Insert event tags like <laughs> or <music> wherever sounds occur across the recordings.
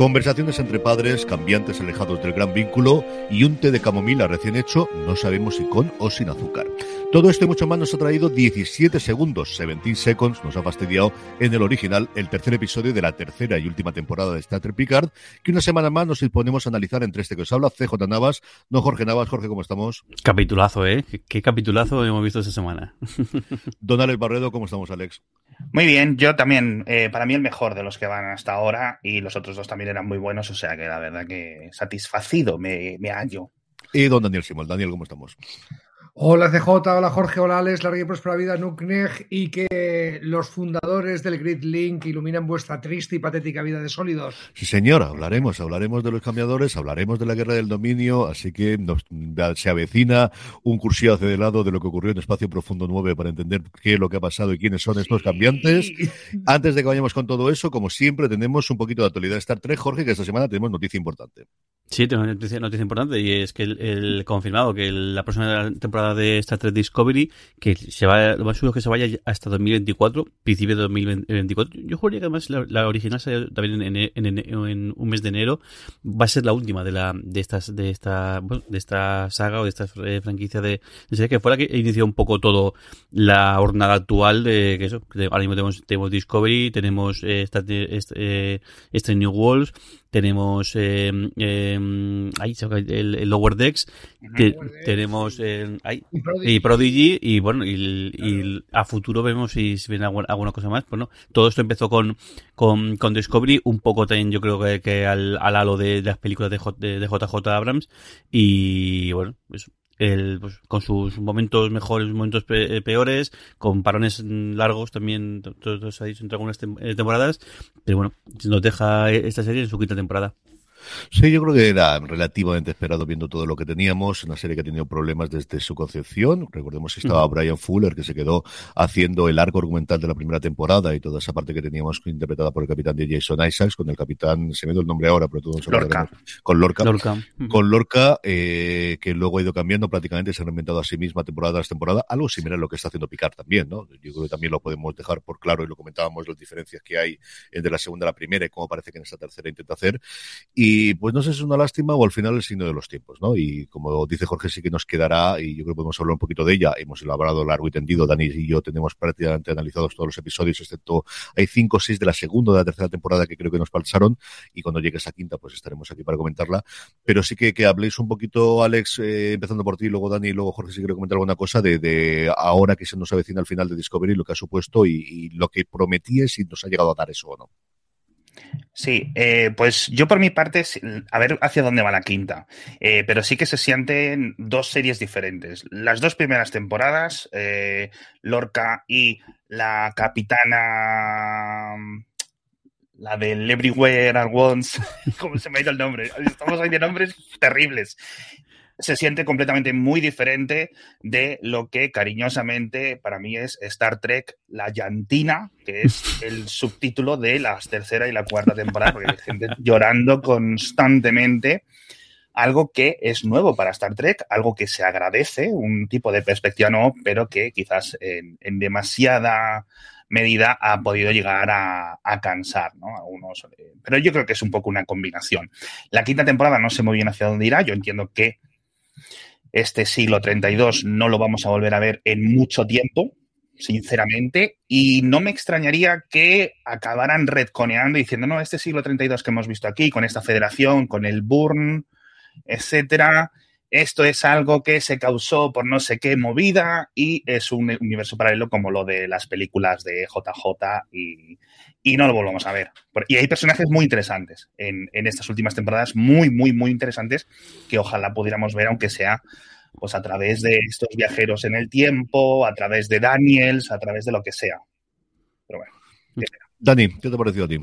Conversaciones entre padres, cambiantes alejados del gran vínculo y un té de camomila recién hecho, no sabemos si con o sin azúcar. Todo esto y mucho más nos ha traído 17 segundos, 17 seconds, nos ha fastidiado en el original el tercer episodio de la tercera y última temporada de Star Trek Picard, que una semana más nos disponemos a analizar entre este que os habla, CJ Navas, no Jorge Navas. Jorge, ¿cómo estamos? Capitulazo, ¿eh? ¿Qué capitulazo hemos visto esta semana? Don Alex Barredo, ¿cómo estamos, Alex? Muy bien, yo también, eh, para mí el mejor de los que van hasta ahora y los otros dos también eran muy buenos, o sea que la verdad que satisfacido me, me hallo. Y don Daniel Simón. Daniel, ¿cómo estamos? Hola CJ, hola Jorge, hola Alex, larga y próspera vida Nukneg y que los fundadores del Grid Link iluminen vuestra triste y patética vida de sólidos. Sí, señor, hablaremos, hablaremos de los cambiadores, hablaremos de la guerra del dominio, así que nos, se avecina un cursillo hacia de lado de lo que ocurrió en Espacio Profundo 9 para entender qué es lo que ha pasado y quiénes son estos cambiantes. Antes de que vayamos con todo eso, como siempre, tenemos un poquito de actualidad de Star Trek, Jorge, que esta semana tenemos noticia importante. Sí, una noticia, noticia importante y es que el, el confirmado que la próxima temporada de Star Trek Discovery, que se va, lo más seguro es que se vaya hasta 2024, principio de 2024. Yo juraría que además la, original salió también en, en, en, un mes de enero, va a ser la última de la de estas de esta de esta saga o de esta eh, franquicia de, de serie que fuera que inició un poco todo la jornada actual de que eso, ahora mismo tenemos, tenemos Discovery, tenemos eh, Star, eh, este New Worlds tenemos eh, eh, ahí, el, el, Lower Decks, te, tenemos eh, ahí, y, Prodigy. y, Prodigy. y bueno, y, y, a futuro vemos si, viene alguna, alguna, cosa más. Pues no, todo esto empezó con, con, con Discovery, un poco también yo creo que, que al, al halo de, de las películas de, J, de, de JJ Abrams y bueno, eso el, pues, con sus momentos mejores, momentos pe peores, con parones largos también, todos ahí entre algunas temporadas, pero bueno, nos deja esta serie en su quinta temporada. Sí, yo creo que era relativamente esperado viendo todo lo que teníamos. Una serie que ha tenido problemas desde su concepción. Recordemos que estaba. Brian Fuller, que se quedó haciendo el arco argumental de la primera temporada y toda esa parte que teníamos interpretada por el capitán de Jason Isaacs, con el capitán, se me dio el nombre ahora, pero todos Lorca. Con Lorca. Lorca. Uh -huh. Con Lorca, eh, que luego ha ido cambiando, prácticamente se ha reinventado a sí misma temporada tras temporada. Algo similar a lo que está haciendo Picard también, ¿no? Yo creo que también lo podemos dejar por claro y lo comentábamos, las diferencias que hay entre la segunda y la primera y cómo parece que en esta tercera intenta hacer. Y pues no sé si es una lástima o al final el signo de los tiempos, ¿no? Y como dice Jorge, sí que nos quedará, y yo creo que podemos hablar un poquito de ella, hemos elaborado largo y tendido, Dani y yo tenemos prácticamente analizados todos los episodios, excepto hay cinco o seis de la segunda o de la tercera temporada que creo que nos pasaron, y cuando llegue esa quinta, pues estaremos aquí para comentarla. Pero sí que, que habléis un poquito, Alex, eh, empezando por ti, luego Dani, y luego Jorge, si quiero comentar alguna cosa de, de ahora que se nos avecina al final de Discovery, lo que ha supuesto y, y lo que prometía, si nos ha llegado a dar eso o no. Sí, eh, pues yo por mi parte, a ver hacia dónde va la quinta, eh, pero sí que se sienten dos series diferentes. Las dos primeras temporadas, eh, Lorca y la capitana, la del Everywhere at Once, <laughs> ¿cómo se me ha ido el nombre? Estamos ahí de nombres terribles se siente completamente muy diferente de lo que cariñosamente para mí es Star Trek La Llantina, que es <laughs> el subtítulo de la tercera y la cuarta temporada, porque hay gente llorando constantemente. Algo que es nuevo para Star Trek, algo que se agradece, un tipo de perspectiva no, pero que quizás en, en demasiada medida ha podido llegar a, a cansar, ¿no? A unos, pero yo creo que es un poco una combinación. La quinta temporada no sé muy bien hacia dónde irá. Yo entiendo que este siglo 32 no lo vamos a volver a ver en mucho tiempo, sinceramente, y no me extrañaría que acabaran redconeando diciendo, no, este siglo 32 que hemos visto aquí, con esta federación, con el Burn, etcétera, esto es algo que se causó por no sé qué movida y es un universo paralelo como lo de las películas de JJ y, y no lo volvamos a ver. Y hay personajes muy interesantes en, en, estas últimas temporadas, muy, muy, muy interesantes, que ojalá pudiéramos ver, aunque sea pues a través de estos viajeros en el tiempo, a través de Daniels, a través de lo que sea. Pero bueno. Dani, ¿qué te ha parecido a ti?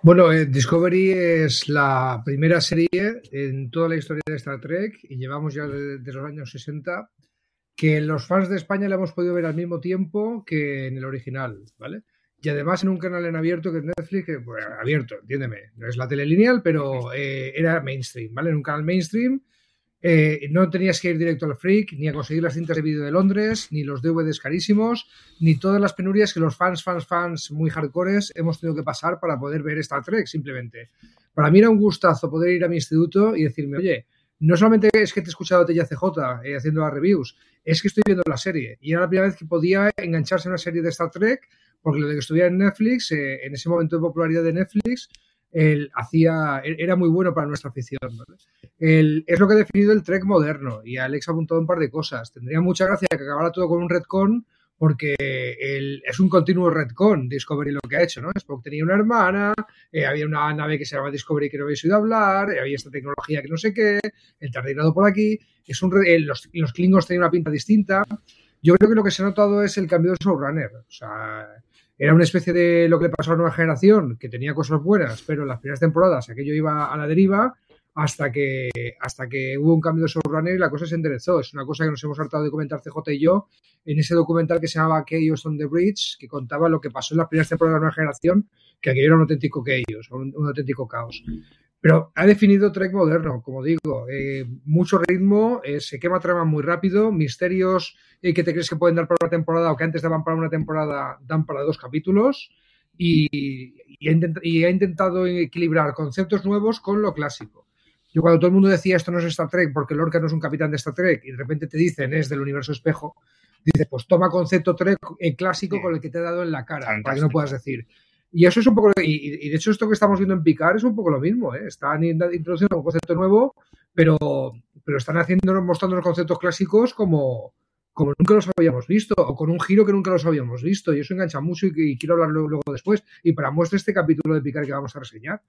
Bueno, eh, Discovery es la primera serie en toda la historia de Star Trek y llevamos ya desde de los años 60 que los fans de España la hemos podido ver al mismo tiempo que en el original, ¿vale? Y además en un canal en abierto que es Netflix, que, pues, abierto, entiéndeme, no es la tele lineal, pero eh, era mainstream, ¿vale? En un canal mainstream eh, no tenías que ir directo al Freak, ni a conseguir las cintas de vídeo de Londres, ni los DVDs carísimos, ni todas las penurias que los fans, fans, fans muy hardcores hemos tenido que pasar para poder ver Star Trek, simplemente. Para mí era un gustazo poder ir a mi instituto y decirme, oye, no solamente es que te he escuchado a CJ eh, haciendo las reviews, es que estoy viendo la serie. Y era la primera vez que podía engancharse a una serie de Star Trek, porque lo de que estuviera en Netflix, eh, en ese momento de popularidad de Netflix, él hacía, era muy bueno para nuestra afición. es lo que ha definido el Trek moderno y Alex ha apuntado un par de cosas. Tendría mucha gracia que acabara todo con un retcon porque es un continuo retcon Discovery lo que ha hecho, ¿no? Spock tenía una hermana, eh, había una nave que se llama Discovery que no habéis oído hablar, eh, había esta tecnología que no sé qué, el tardinado por aquí, es un, los, los Klingons tenían una pinta distinta. Yo creo que lo que se ha notado es el cambio de showrunner. O sea, era una especie de lo que le pasó a la nueva generación, que tenía cosas buenas, pero en las primeras temporadas aquello iba a la deriva hasta que, hasta que hubo un cambio de showrunner y la cosa se enderezó. Es una cosa que nos hemos hartado de comentar CJ y yo en ese documental que se llamaba Chaos on the Bridge, que contaba lo que pasó en las primeras temporadas de la nueva generación, que aquello era un auténtico chaos, un, un auténtico caos. Pero ha definido Trek moderno, como digo, eh, mucho ritmo, eh, se quema trama muy rápido, misterios eh, que te crees que pueden dar para una temporada o que antes daban para una temporada dan para dos capítulos y, ha intentado equilibrar conceptos nuevos con lo clásico. Yo cuando todo el mundo decía esto no es Star Trek porque Lorca no es un capitán de Star Trek y de repente te dicen es del universo espejo, dices pues toma concepto Trek clásico con el que te he dado en la cara, para que no puedas decir y eso es un poco, y, de hecho esto que estamos viendo en Picar es un poco lo mismo, ¿eh? están introduciendo un concepto nuevo, pero, pero están haciendo, mostrando los conceptos clásicos como, como nunca los habíamos visto, o con un giro que nunca los habíamos visto, y eso engancha mucho y, quiero hablar luego, después, y para muestra este capítulo de Picar que vamos a reseñar.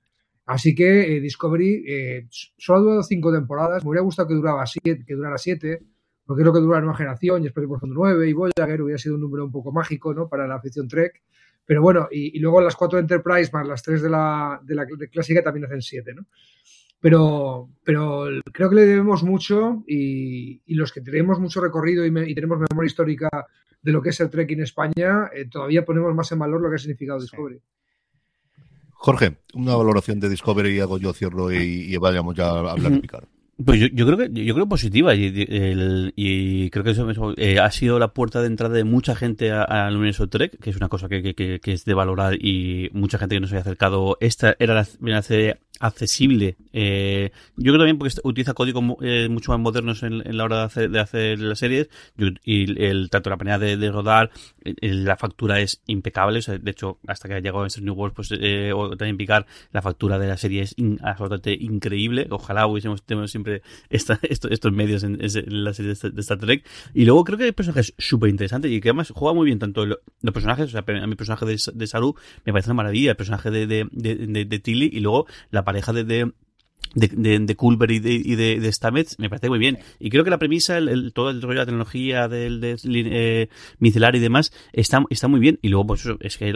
Así que eh, Discovery eh, solo ha durado cinco temporadas, me hubiera gustado que, duraba siete, que durara siete, porque es lo que dura la nueva generación, y después por nueve, y Voyager hubiera sido un número un poco mágico ¿no? para la afición Trek. Pero bueno, y, luego las cuatro Enterprise más las tres de la, de la clásica también hacen siete, ¿no? Pero, pero creo que le debemos mucho y, los que tenemos mucho recorrido y, tenemos memoria histórica de lo que es el Trek en España, eh, todavía ponemos más en valor lo que ha significado Discovery. Jorge, una valoración de Discovery, hago yo, cierro y, vayamos ya a hablar de Picard. Pues yo, yo, creo que yo creo positiva y, y creo que eso eh, ha sido la puerta de entrada de mucha gente al universo Trek, que es una cosa que, es de valorar y mucha gente que nos había acercado. Esta era la, accesible. Eh, yo creo también porque utiliza códigos eh, mucho más modernos en, la hora de hacer, las series y el tanto la manera de, rodar, la factura es impecable. de hecho, hasta que ha llegado a New World, pues o también picar la factura de la serie es absolutamente increíble. Ojalá hubiésemos siempre <laughs> estos, medios en, la serie de, Star Trek. Y luego creo que hay personajes súper interesantes y que además juega muy bien tanto los personajes, o sea, a mi personaje de, de Saru me parece una maravilla, el personaje de, de, Tilly y luego la pareja de, de de, Culver y de, y de, Stamets me parece muy bien. Y creo que la premisa, el, todo el rollo de la tecnología del de, eh, micelar y demás, está, está muy bien. Y luego, pues es que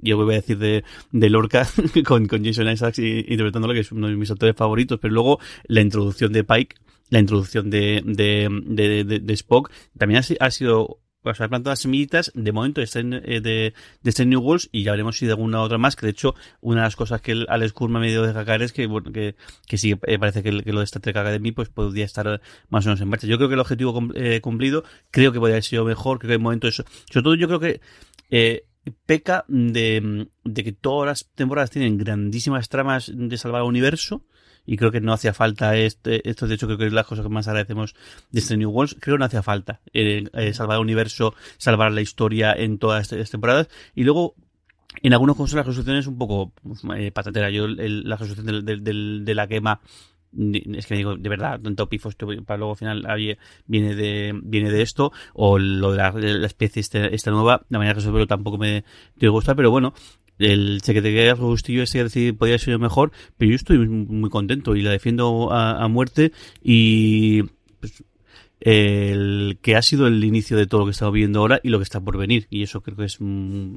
yo voy a decir de, de Lorca <laughs> con, con Jason Isaacs interpretándolo, que es uno de mis autores favoritos, pero luego la introducción de Pike la introducción de, de, de, de, Spock también ha, ha sido o sea, plantado las semillitas, de momento de, eh, de, de este New Worlds y ya veremos si de alguna otra más, que de hecho una de las cosas que Alex Kurma me dio de cacar es que, bueno, que, que sí, eh, parece que, lo de esta Trek Academy pues podría estar más o menos en marcha. Yo creo que el objetivo eh, cumplido, creo que podría haber sido mejor, creo que en momento eso, sobre todo yo creo que eh, peca de, de que todas las temporadas tienen grandísimas tramas de salvar el universo, y creo que no hacía falta este, esto de hecho creo que es la cosa que más agradecemos de este New Worlds, creo que no hacía falta eh, eh, salvar el universo, salvar la historia en todas estas temporadas. Y luego en algunos casos la resolución es un poco eh, patatera, yo la resolución de, la quema es que digo, de verdad, tanto pifos para luego al final viene de, viene de esto, o lo de la, especie este, esta, nueva, la manera de resolverlo tampoco me, me gusta, pero bueno, el secretario Agustillo ese decir podría sido mejor, pero yo estoy muy contento y la defiendo a, muerte y el que ha sido el inicio de todo lo que estamos viviendo ahora y lo que está por venir. Y eso creo que es mm,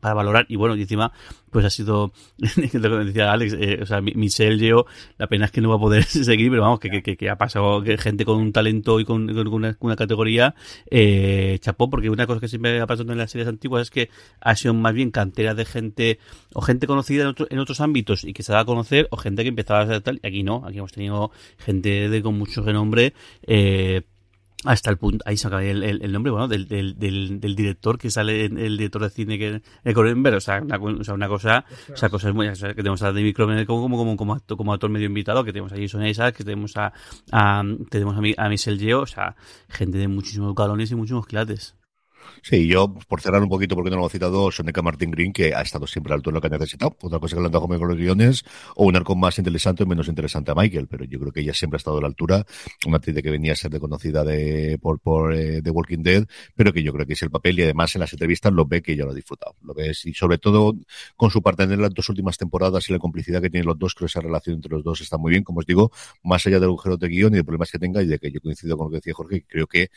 para valorar. Y bueno, y encima, pues ha sido, <laughs> lo que decía Alex, eh, o sea, Michelle Geo, la pena es que no va a poder <laughs> seguir, pero vamos, que, que, que ha pasado que gente con un talento y con, una, una, categoría, eh, chapó, porque una cosa que siempre ha pasado en las series antiguas es que ha sido más bien cantera de gente, o gente conocida en, en otros ámbitos y que se da a conocer, o gente que empezaba a ser tal, y aquí no, aquí hemos tenido gente de con mucho renombre, eh, hasta el punto, ahí se acaba el, el, nombre, bueno, del, del, del, del, director que sale, el director de cine que el Cronenberg, o sea, una, o sea, una cosa, o sea, cosas muy, o sea, que tenemos a David Cronenberg como, como, como, como, actor, como actor medio invitado, que tenemos a Jason Isaac, que tenemos a, a tenemos a, a Michelle o sea, gente de muchísimos galones y muchísimos quilates. Sí, yo, por cerrar un poquito, porque no lo he citado, Soneca Martin Green, que ha estado siempre alto en lo que ha necesitado. Otra cosa que le han dado con los guiones, o un arco más interesante o menos interesante a Michael, pero yo creo que ella siempre ha estado a la altura. Una actriz que venía a ser reconocida de, por, por eh, The Walking Dead, pero que yo creo que es el papel y además en las entrevistas lo ve que ella lo ha disfrutado. Lo ves y sobre todo con su parte en las dos últimas temporadas y la complicidad que tienen los dos, creo que esa relación entre los dos está muy bien. Como os digo, más allá del agujero de guion y de problemas que tenga y de que yo coincido con lo que decía Jorge, creo que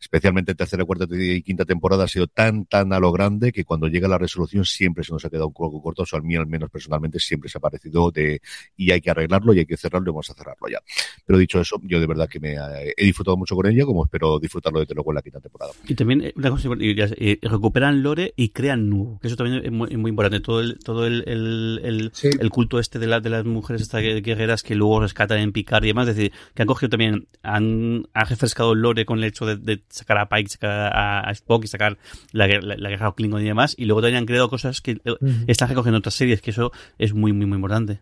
especialmente tercera, cuarta y quinta temporada, ha sido tan, tan a lo grande que cuando llega la resolución siempre se nos ha quedado un poco corto, o a mí al menos personalmente siempre se ha parecido de, y hay que arreglarlo y hay que cerrarlo y vamos a cerrarlo ya. Pero dicho eso, yo de verdad que me he disfrutado mucho con ella, como espero disfrutarlo de luego en la quinta temporada. Y también, eh, una cosa, eh, recuperan lore y crean nuevo, que eso también es muy, importante, todo el, todo el, el, el, culto este de, la, de las mujeres estas guerreras que luego rescatan en picar y demás, es decir, que han cogido también, han, han refrescado el lore con el hecho de sacar a Pike, sacar a, Spock y sacar la, la, la guerra Klingon y demás. Y luego también han creado cosas que están recogiendo otras series, que eso es muy, muy, muy importante.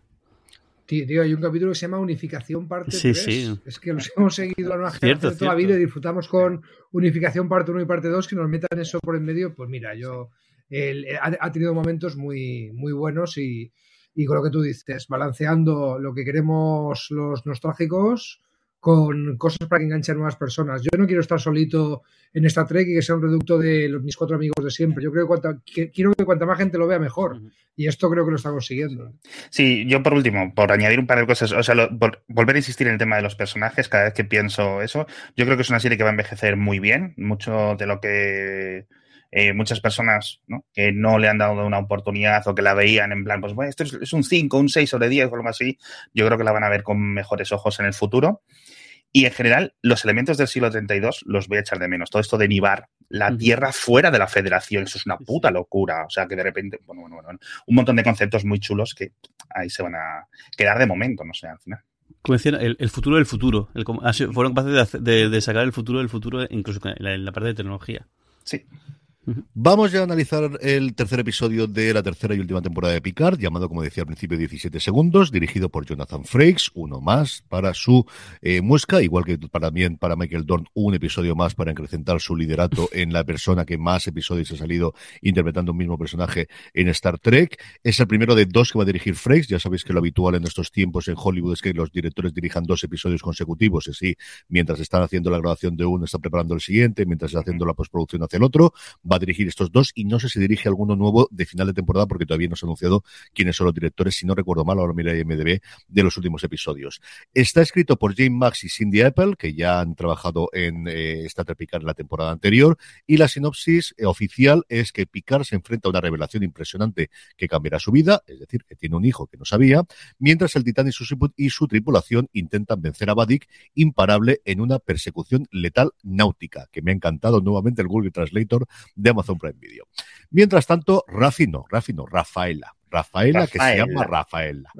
Tío, hay un capítulo que se llama Unificación Parte sí, 3. Sí. Es que los <laughs> hemos seguido a una generación de toda la vida y disfrutamos con Unificación Parte 1 y Parte 2, que nos metan eso por en medio. Pues mira, yo ha, tenido momentos muy, muy buenos y, y con lo que tú dices, balanceando lo que queremos los nostálgicos con cosas para que enganchen nuevas personas. Yo no quiero estar solito en esta trek y que sea un reducto de los, mis cuatro amigos de siempre. Yo creo que, quiero que cuanta más gente lo vea mejor. Y esto creo que lo está consiguiendo. Sí, yo por último, por añadir un par de cosas, o sea, volver a insistir en el tema de los personajes cada vez que pienso eso, yo creo que es una serie que va a envejecer muy bien. Mucho de lo que eh, muchas personas que no le han dado una oportunidad o que la veían en plan, pues bueno, esto es, un 5, un 6 sobre 10 o algo así, yo creo que la van a ver con mejores ojos en el futuro. Y en general, los elementos del siglo 32 los voy a echar de menos. Todo esto de nivar la Tierra fuera de la Federación, eso es una puta locura. O sea, que de repente, bueno, bueno, bueno, un montón de conceptos muy chulos que ahí se van a quedar de momento, no sé, al final. Como decían, el, futuro del futuro. fueron capaces de, sacar el futuro del futuro, incluso en la parte de tecnología. Sí. Vamos ya a analizar el tercer episodio de la tercera y última temporada de Picard, llamado, como decía al principio, 17 segundos, dirigido por Jonathan Frakes, uno más para su eh, muesca, igual que para, también para Michael Dorn, un episodio más para acrecentar su liderato <laughs> en la persona que más episodios ha salido interpretando un mismo personaje en Star Trek. Es el primero de dos que va a dirigir Frakes, ya sabéis que lo habitual en estos tiempos en Hollywood es que los directores dirijan dos episodios consecutivos, y así, mientras están haciendo la grabación de uno, están preparando el siguiente, mientras está haciendo la postproducción hacia el otro, va dirigir estos dos y no sé si dirige alguno nuevo de final de temporada porque todavía no se ha anunciado quiénes son los directores, si no recuerdo mal, ahora mira MDB, de los últimos episodios. Está escrito por James Max y Cindy Apple, que ya han trabajado en eh, Trek Picard en la temporada anterior, y la sinopsis eh, oficial es que Picard se enfrenta a una revelación impresionante que cambiará su vida, es decir, que tiene un hijo que no sabía, mientras el Titán y su, y su tripulación intentan vencer a Vadik imparable en una persecución letal náutica, que me ha encantado nuevamente el Google Translator de Amazon Prime Video. Mientras tanto, Rafi no, Rafaela. Rafaela, que se llama Rafaela.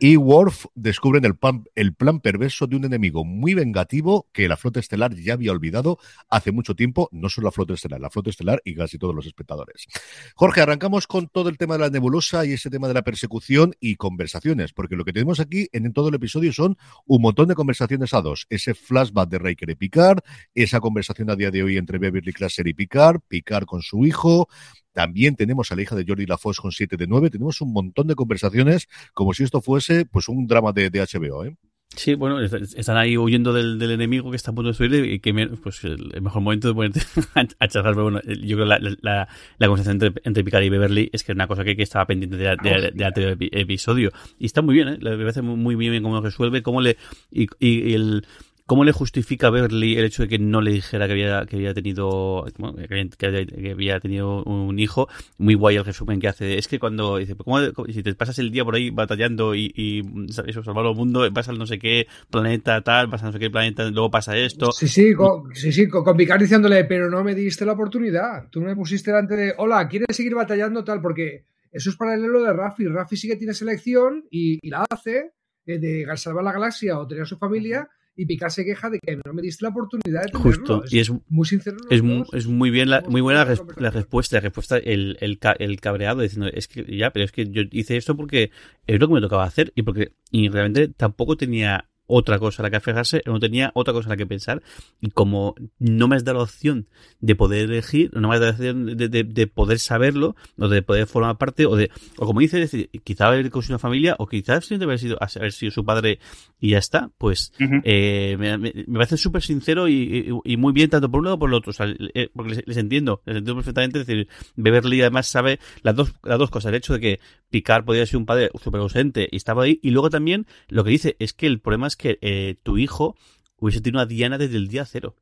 Y Worf descubren el plan, el plan perverso de un enemigo muy vengativo que la flota estelar ya había olvidado hace mucho tiempo, no solo la flota estelar, la flota estelar y casi todos los espectadores. Jorge, arrancamos con todo el tema de la nebulosa y ese tema de la persecución y conversaciones, porque lo que tenemos aquí en, todo el episodio son un montón de conversaciones a dos. Ese flashback de Riker y Picard, esa conversación a día de hoy entre Beverly Crusher y Picard, Picard con su hijo, también tenemos a la hija de Jordi LaFosse con 7 de 9. Tenemos un montón de conversaciones como si esto fuese pues un drama de, de HBO, ¿eh? Sí, bueno, están ahí huyendo del, del, enemigo que está a punto de destruir y que pues el mejor momento de ponerte <laughs> a charlar, pero bueno, yo creo que la, la, la conversación entre, entre, Picard y Beverly es que es una cosa que, que estaba pendiente de, de, de, de, episodio y está muy bien, ¿eh? me parece muy, muy bien cómo resuelve, cómo le y, y, el ¿cómo le justifica a Beverly el hecho de que no le dijera que había, que había tenido que, tenido un hijo? Muy guay el resumen que hace. Es que cuando dice, ¿cómo, si te pasas el día por ahí batallando y, y eso, salvar el mundo, vas al no sé qué planeta tal, vas a no sé qué planeta, luego pasa esto. Sí, sí, con, sí, sí, con, Picard diciéndole, pero no me diste la oportunidad. Tú me pusiste delante de, hola, ¿quieres seguir batallando tal? Porque eso es paralelo de Rafi. Rafi sí que tiene selección y, la hace eh, de salvar la galaxia o tener a su familia y Picard se queja de que no me diste la oportunidad de tenerlo. Justo, y es muy sincero. Es, es, muy bien, la, muy buena la, respuesta, la respuesta, el, el, el, cabreado diciendo, es que ya, pero es que yo hice esto porque es lo que me tocaba hacer y porque y realmente tampoco tenía otra cosa a la que aferrarse, no tenía otra cosa a la que pensar. Y como no me has dado la opción de poder elegir, no me has dado la opción de, de, poder saberlo, o de poder formar parte, o de, o como dice, decir, quizá haber con una familia, o quizás simplemente haber sido, haber sido su padre y ya está, pues eh, me, me, parece súper sincero y, y, muy bien, tanto por un lado como por el otro. O sea, eh, porque les, entiendo, les entiendo perfectamente. Es decir, Beverly además sabe las dos, las dos cosas. El hecho de que Picard podía ser un padre súper ausente y estaba ahí, y luego también lo que dice es que el problema es que eh, tu hijo hubiese tenido a Diana desde el día cero.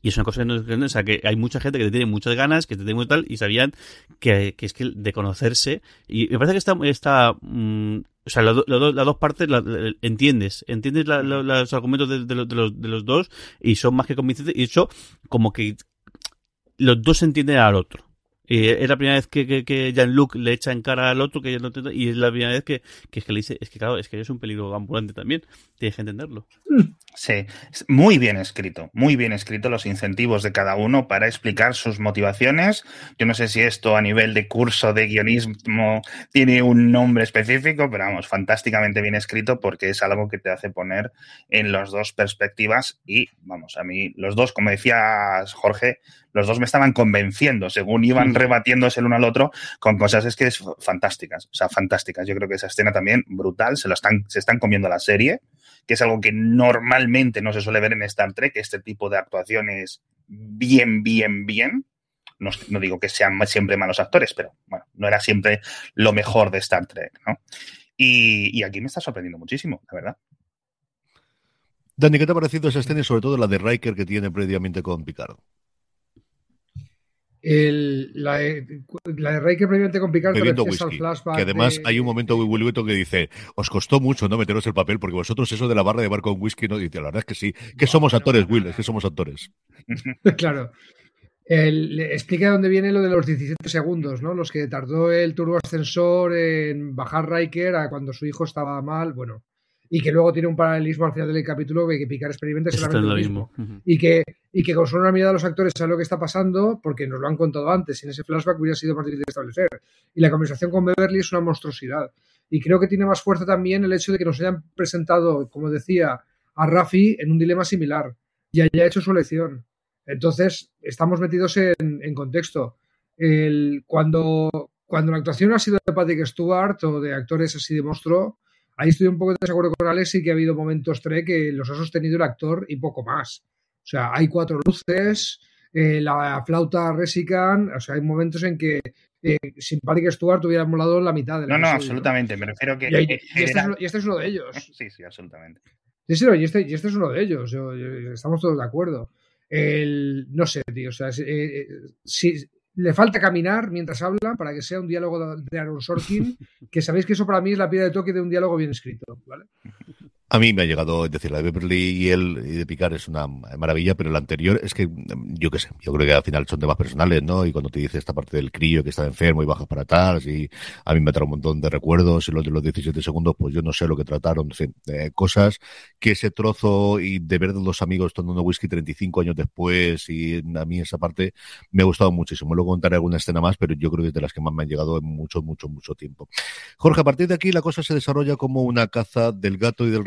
Y es una cosa que no o sea, que hay mucha gente que tiene muchas ganas, que te tiene muy tal, y sabían que, es que de conocerse. Y me parece que está, está mm, o sea, las dos partes entiendes, entiendes los argumentos de, los, de, los, dos y son más que convincentes. Y eso, como que los dos entienden al otro. Y es la primera vez que, que, que Jean-Luc le echa en cara al otro que no y es la primera vez que, que, que le dice, es que claro, es que eres un peligro ambulante también, tienes que entenderlo. Sí, muy bien escrito, muy bien escrito los incentivos de cada uno para explicar sus motivaciones. Yo no sé si esto a nivel de curso de guionismo tiene un nombre específico, pero vamos, fantásticamente bien escrito porque es algo que te hace poner en las dos perspectivas y vamos, a mí los dos, como decías Jorge, los dos me estaban convenciendo según iban rebatiéndose el uno al otro con cosas es que es fantásticas, o sea, fantásticas. Yo creo que esa escena también brutal, se lo están se están comiendo la serie, que es algo que normalmente no se suele ver en Star Trek, este tipo de actuaciones bien bien bien. No, no, digo que sean siempre malos actores, pero bueno, no era siempre lo mejor de Star Trek, ¿no? Y, aquí me está sorprendiendo muchísimo, la verdad. Dani, ¿qué te ha parecido esa escena y sobre todo la de Riker que tiene previamente con Picard? El, la, la, de Rey que previamente con Picard Que además hay un momento muy Wilbueto que dice, os costó mucho no meteros el papel porque vosotros eso de la barra de bar con whisky no dice, la verdad es que sí, que somos actores, Will, es que somos actores. <laughs> claro. El, explica dónde viene lo de los 17 segundos, ¿no? Los que tardó el turbo ascensor en bajar Riker a cuando su hijo estaba mal. Bueno, y que luego tiene un paralelismo al final del capítulo que, que Picard experimenta solamente lo mismo. Y que, y que con solo una mirada a los actores sabe lo que está pasando porque nos lo han contado antes. En ese flashback hubiera sido más difícil de establecer. Y la conversación con Beverly es una monstruosidad. Y creo que tiene más fuerza también el hecho de que nos hayan presentado, como decía, a Rafi en un dilema similar y haya hecho su elección. Entonces, estamos metidos en, en contexto. El, cuando, cuando la actuación ha sido de Patrick Stewart o de actores así de monstruo, Ahí estoy un poco de desacuerdo con Alex y que ha habido momentos tres que los ha sostenido el actor y poco más. O sea, hay cuatro luces, eh, la flauta resican, o sea, hay momentos en que eh, sin Patrick Stewart hubiera molado la mitad de la No, no, absolutamente, me refiero que... Y, este es, uno de ellos. <laughs> Sí, sí, absolutamente. Sí, sí, y este, y este es uno de ellos, estamos todos de acuerdo. El, no sé, tío, o sea, eh, eh, si, le falta caminar mientras habla para que sea un diálogo de Aaron Sorkin, que sabéis que eso para mí es la piedra de toque de un diálogo bien escrito, ¿vale? A mí me ha llegado, es decir, la de Beverly y él y de Picar es una maravilla, pero la anterior es que, yo qué sé, yo creo que al final son temas personales, ¿no? Y cuando te dice esta parte del crío que está enfermo y baja para atrás, y a mí me trae un montón de recuerdos, y los de los 17 segundos, pues yo no sé lo que trataron, en fin, cosas que ese trozo y de ver a los amigos tomando whisky 35 años después, y a mí esa parte me ha gustado muchísimo. Luego contaré alguna escena más, pero yo creo que es de las que más me han llegado en mucho, mucho, mucho tiempo. Jorge, a partir de aquí la cosa se desarrolla como una caza del gato y del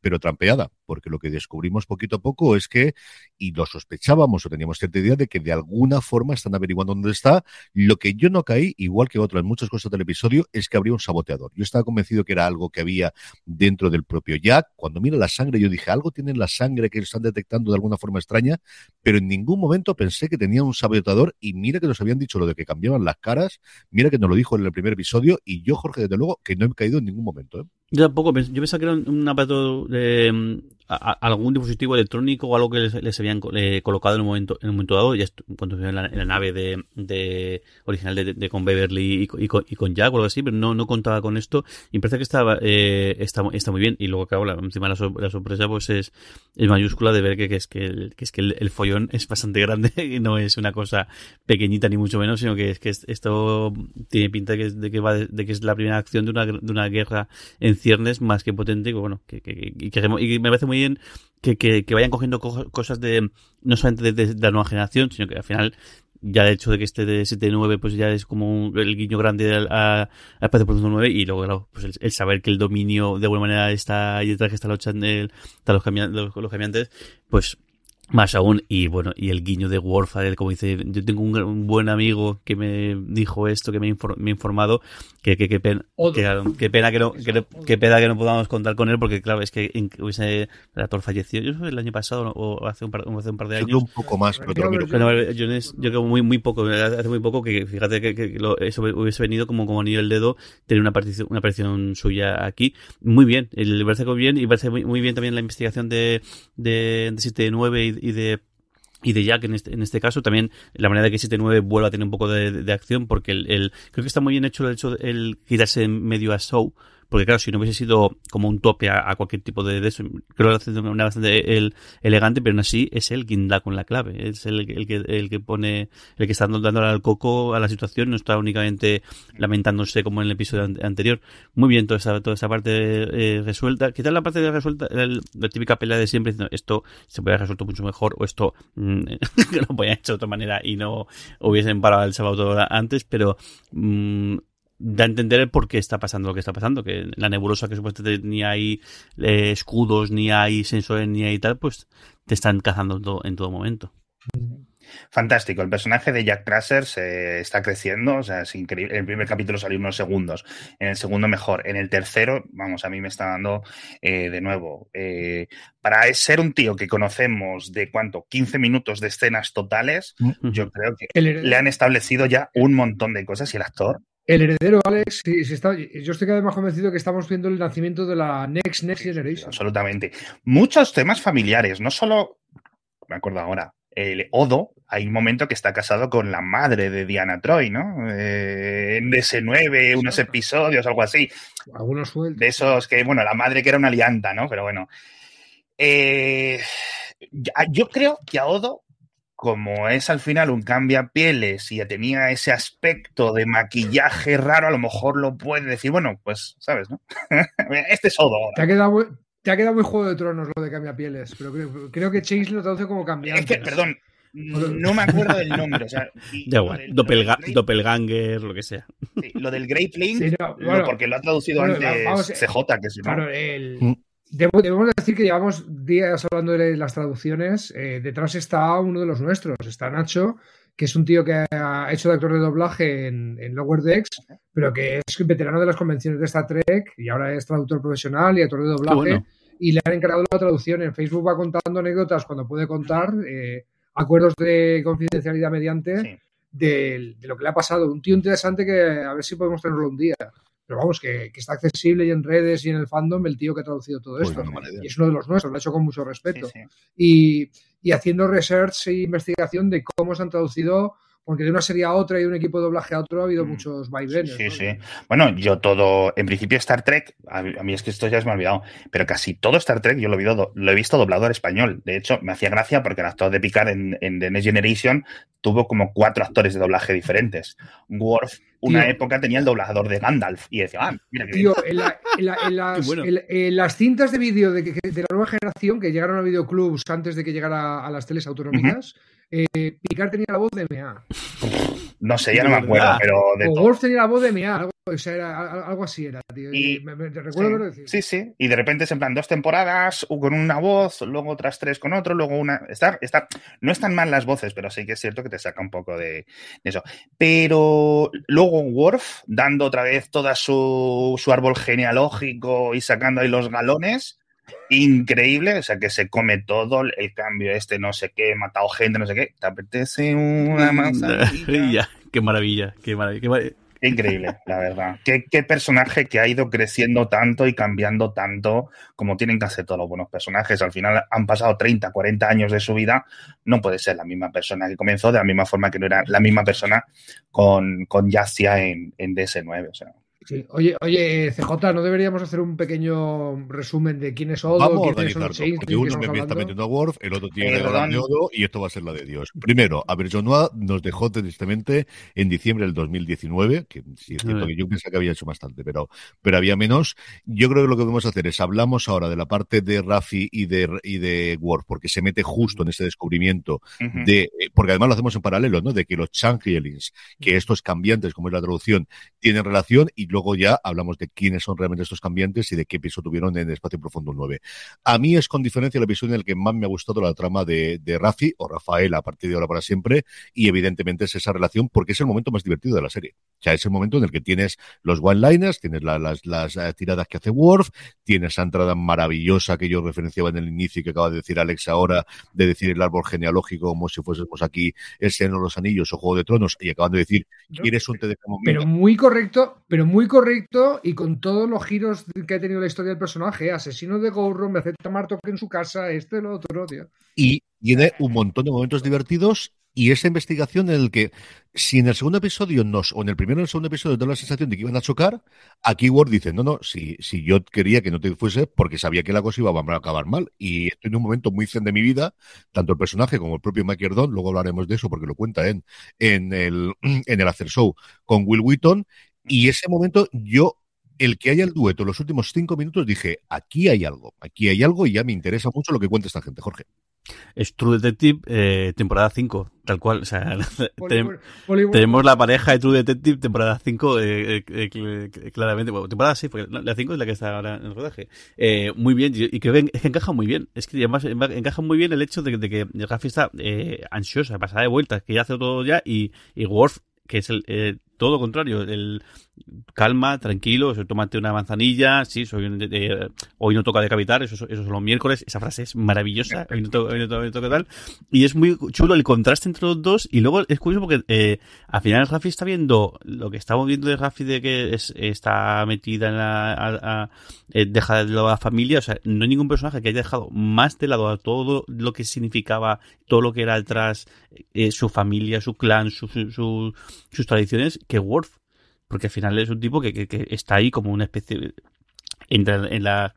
pero trampeada, porque lo que descubrimos poquito a poco es que, y lo sospechábamos o teníamos cierta idea de que de alguna forma están averiguando dónde está, lo que yo no caí, igual que otras muchas cosas del episodio, es que habría un saboteador. Yo estaba convencido que era algo que había dentro del propio Jack. Cuando mira la sangre, yo dije, algo tienen la sangre que están detectando de alguna forma extraña, pero en ningún momento pensé que tenía un saboteador y mira que nos habían dicho lo de que cambiaban las caras, mira que nos lo dijo en el primer episodio y yo, Jorge, desde luego, que no he caído en ningún momento. ¿eh? Yo tampoco, yo pensaba que era un aparato de, algún dispositivo electrónico o algo que les, habían eh, colocado en un momento en un momento dado, ya cuando en la, en la nave de, original de, con Beverly y, con, Jack o algo así, pero no, no contaba con esto y parece que estaba eh, está, está muy bien. Y luego claro, la, encima la, la sorpresa pues es, mayúscula de ver que, es que, el, que es que el, follón es bastante grande <laughs> y no es una cosa pequeñita ni mucho menos, sino que es que esto tiene pinta de que, de que va de, que es la primera acción de una, de una guerra en ciernes más que potente y bueno, que, que, y me parece muy bien que, que, vayan cogiendo cosas de no solamente de, la nueva generación, sino que al final ya el hecho de que este de 7-9 pues ya es como el guiño grande al, a, espacio 9 y luego claro, pues el, saber que el dominio de alguna manera está ahí detrás que está luchando el, los, los, los cambiantes, pues más aún, y bueno, y el guiño de Warfare, como dice, yo tengo un, buen amigo que me dijo esto, que me, ha informado, que, que, que, pena, que, pena que no, que, pena que no podamos contar con él, porque claro, es que ese el actor falleció, yo el año pasado o hace un par, hace un par de años. un poco más, pero yo, creo muy, muy poco, hace muy poco que fíjate que, eso hubiese venido como, como anillo el dedo, tener una aparición, una aparición suya aquí. Muy bien, le parece muy bien y parece muy, muy bien también la investigación de, de, de 7-9 y y de y de Jack en este, en este caso también la manera de que 7-9 vuelva a tener un poco de, acción porque el, creo que está muy bien hecho el hecho el quitarse medio a show porque claro, si no hubiese sido como un tope a, cualquier tipo de, eso, creo que lo hace de una bastante el, elegante, pero aún así es él quien da con la clave, es el, el, que, el que pone, el que está dándole al coco a la situación, no está únicamente lamentándose como en el episodio anterior. Muy bien toda esa, toda esa parte eh, resuelta. Quizás la parte de resuelta, la típica pelea de siempre, diciendo esto se puede haber resuelto mucho mejor, o esto mm, <laughs> lo podía hecho de otra manera y no hubiesen parado el sábado antes, pero mm, da a entender el por qué está pasando lo que está pasando, que la nebulosa que supuestamente ni hay eh, escudos, ni hay sensores, ni hay tal, pues te están cazando en todo, en todo momento. Fantástico, el personaje de Jack Crusher se está creciendo, o sea, es increíble. En el primer capítulo salió unos segundos, en el segundo mejor, en el tercero, vamos, a mí me está dando eh, de nuevo. Eh, para ser un tío que conocemos de cuánto, 15 minutos de escenas totales, yo creo que le han establecido ya un montón de cosas y el actor el heredero, Alex, está, yo estoy cada vez más convencido que estamos viendo el nacimiento de la Next Next Generation. Absolutamente. Muchos temas familiares, no solo, me acuerdo ahora, el Odo, hay un momento que está casado con la madre de Diana Troy, ¿no? Eh, en DS9, unos episodios, algo así. Algunos sueltos. De esos que, bueno, la madre que era una alianta, ¿no? Pero bueno. Eh, yo creo que a Odo como es al final un cambia pieles y ya tenía ese aspecto de maquillaje raro, a lo mejor lo puede decir, bueno, pues, ¿sabes? No? <laughs> este es Odo. Te ha quedado muy, te ha quedado muy Juego de Tronos lo de cambia pieles, pero creo, que Chase lo traduce como cambiante. Es que, perdón, no me acuerdo del nombre. O sea, <laughs> Doppelganger, lo que sea. lo del Great Link, porque lo ha traducido antes CJ, que si no. Claro, el, Debemos decir que llevamos días hablando de las traducciones. Eh, detrás está uno de los nuestros, está Nacho, que es un tío que ha hecho de actor de doblaje en, Lower Decks, pero que es veterano de las convenciones de Star Trek y ahora es traductor profesional y actor de doblaje. Y le han encargado la traducción. En Facebook va contando anécdotas cuando puede contar, eh, acuerdos de confidencialidad mediante de, de, lo que le ha pasado. Un tío interesante que a ver si podemos tenerlo un día. Pero vamos, que, está accesible y en redes y en el fandom el tío que ha traducido todo pues esto. y es uno de los nuestros, lo ha hecho con mucho respeto. Y, y, haciendo research e investigación de cómo se han traducido porque de una serie a otra y de un equipo de doblaje a otro ha habido mm. muchos vaivenes. Sí, sí. Bueno, yo todo, en principio Star Trek, a mí, es que esto ya se me ha olvidado, pero casi todo Star Trek yo lo he, visto, lo he visto doblado al español. De hecho, me hacía gracia porque el actor de Picard en, en The Next Generation tuvo como cuatro actores de doblaje diferentes. Worf, una época tenía el doblador de Gandalf y decía, ah, mira que Tío, en, las, cintas de vídeo de, la nueva generación que llegaron a videoclubs antes de que llegara a las teles autonómicas, eh, Picard tenía la voz de MA. No sé, ya no me acuerdo, pero de o Wolf tenía la voz de MA, algo, algo así era, tío. Y, me, recuerdo sí, decir. Sí, sí, y de repente es en plan dos temporadas con una voz, luego otras tres con otro, luego una. Está, está... No están mal las voces, pero sí que es cierto que te saca un poco de, eso. Pero luego Worf, dando otra vez toda su, su árbol genealógico y sacando ahí los galones increíble, o sea, que se come todo el cambio este, no sé qué, matado gente, no sé qué. ¿Te apetece una manzanilla? <laughs> qué maravilla, qué maravilla. Increíble, la verdad. ¿Qué, ¿Qué, personaje que ha ido creciendo tanto y cambiando tanto como tienen que hacer todos los buenos personajes. Al final han pasado 30, 40 años de su vida. No puede ser la misma persona que comenzó, de la misma forma que no era la misma persona con, con Yacia en, en DS9. O sea, Sí. Oye, oye, CJ, ¿no deberíamos hacer un pequeño resumen de quiénes son? Vamos a organizarlo, porque uno me está metiendo a Worf, el otro tiene la de Odo y esto va a ser la de Dios. Primero, Aberjonois nos dejó tristemente en diciembre del 2019, que sí es cierto que yo pensé que había hecho bastante, pero, pero había menos. Yo creo que lo que podemos hacer es, hablamos ahora de la parte de Rafi y de, y de Worf, porque se mete justo en ese descubrimiento uh -huh. de, porque además lo hacemos en paralelo, ¿no? De que los Changelings, que estos cambiantes, como es la traducción, tienen relación y luego ya hablamos de quiénes son realmente estos cambiantes y de qué peso tuvieron en Espacio Profundo 9. A mí es con diferencia el episodio en el que más me ha gustado la trama de, de Rafi o Rafael a partir de ahora para siempre y evidentemente es esa relación porque es el momento más divertido de la serie. O sea, es el momento en el que tienes los one-liners, tienes la, las, las uh, tiradas que hace Worf, tienes esa entrada maravillosa que yo referenciaba en el inicio y que acaba de decir Alex ahora, de decir el árbol genealógico como si fuésemos aquí el Señor de los Anillos o Juego de Tronos y acaban de decir, ¿quieres un te dejamos Pero muy correcto, pero muy correcto y con todos los giros que ha tenido la historia del personaje. Asesino de Gowron, me acepta Martok en su casa, este, lo otro, tío. Y tiene un montón de momentos divertidos y esa investigación en el que, si en el segundo episodio nos, o en el primero o en el segundo episodio da la sensación de que iban a chocar, aquí Ward dice, no, no, si, si yo quería que no te fuese porque sabía que la cosa iba a acabar mal. Y estoy en un momento muy zen de mi vida, tanto el personaje como el propio Mike Don, luego hablaremos de eso porque lo cuenta en, en el, <clears throat> en el After Show con Will Wheaton, y ese momento yo el que haya el dueto los últimos cinco minutos dije, aquí hay algo, aquí hay algo y ya me interesa mucho lo que cuenta esta gente, Jorge. Es True Detective, eh, temporada 5, tal cual. O sea, <laughs> tenemos, tenemos la pareja de True Detective, temporada 5, eh, eh, claramente. Bueno, temporada 6, porque la 5 es la que está ahora en el rodaje. Eh, muy bien, y creo que, es que encaja muy bien. Es que además encaja muy bien el hecho de, de que Rafi está ansiosa, pasada de vueltas, que ya hace todo ya, y, y Worf, que es el todo contrario, el calma, tranquilo, tómate una manzanilla, sí, soy un, eh, hoy no toca decapitar, eso, eso son los miércoles, esa frase es maravillosa, hoy no, toca, hoy no, tal, y es muy chulo el contraste entre los dos, y luego es curioso porque eh, al final Rafi está viendo lo que estamos viendo de Rafi de que es, está metida en la, eh, deja de lado a la familia, o sea, no hay ningún personaje que haya dejado más de lado a todo lo que significaba, todo lo que era detrás, eh, su familia, su clan, su, su, su, sus tradiciones, que Worf porque al final es un tipo que, que, está ahí como una especie entra en la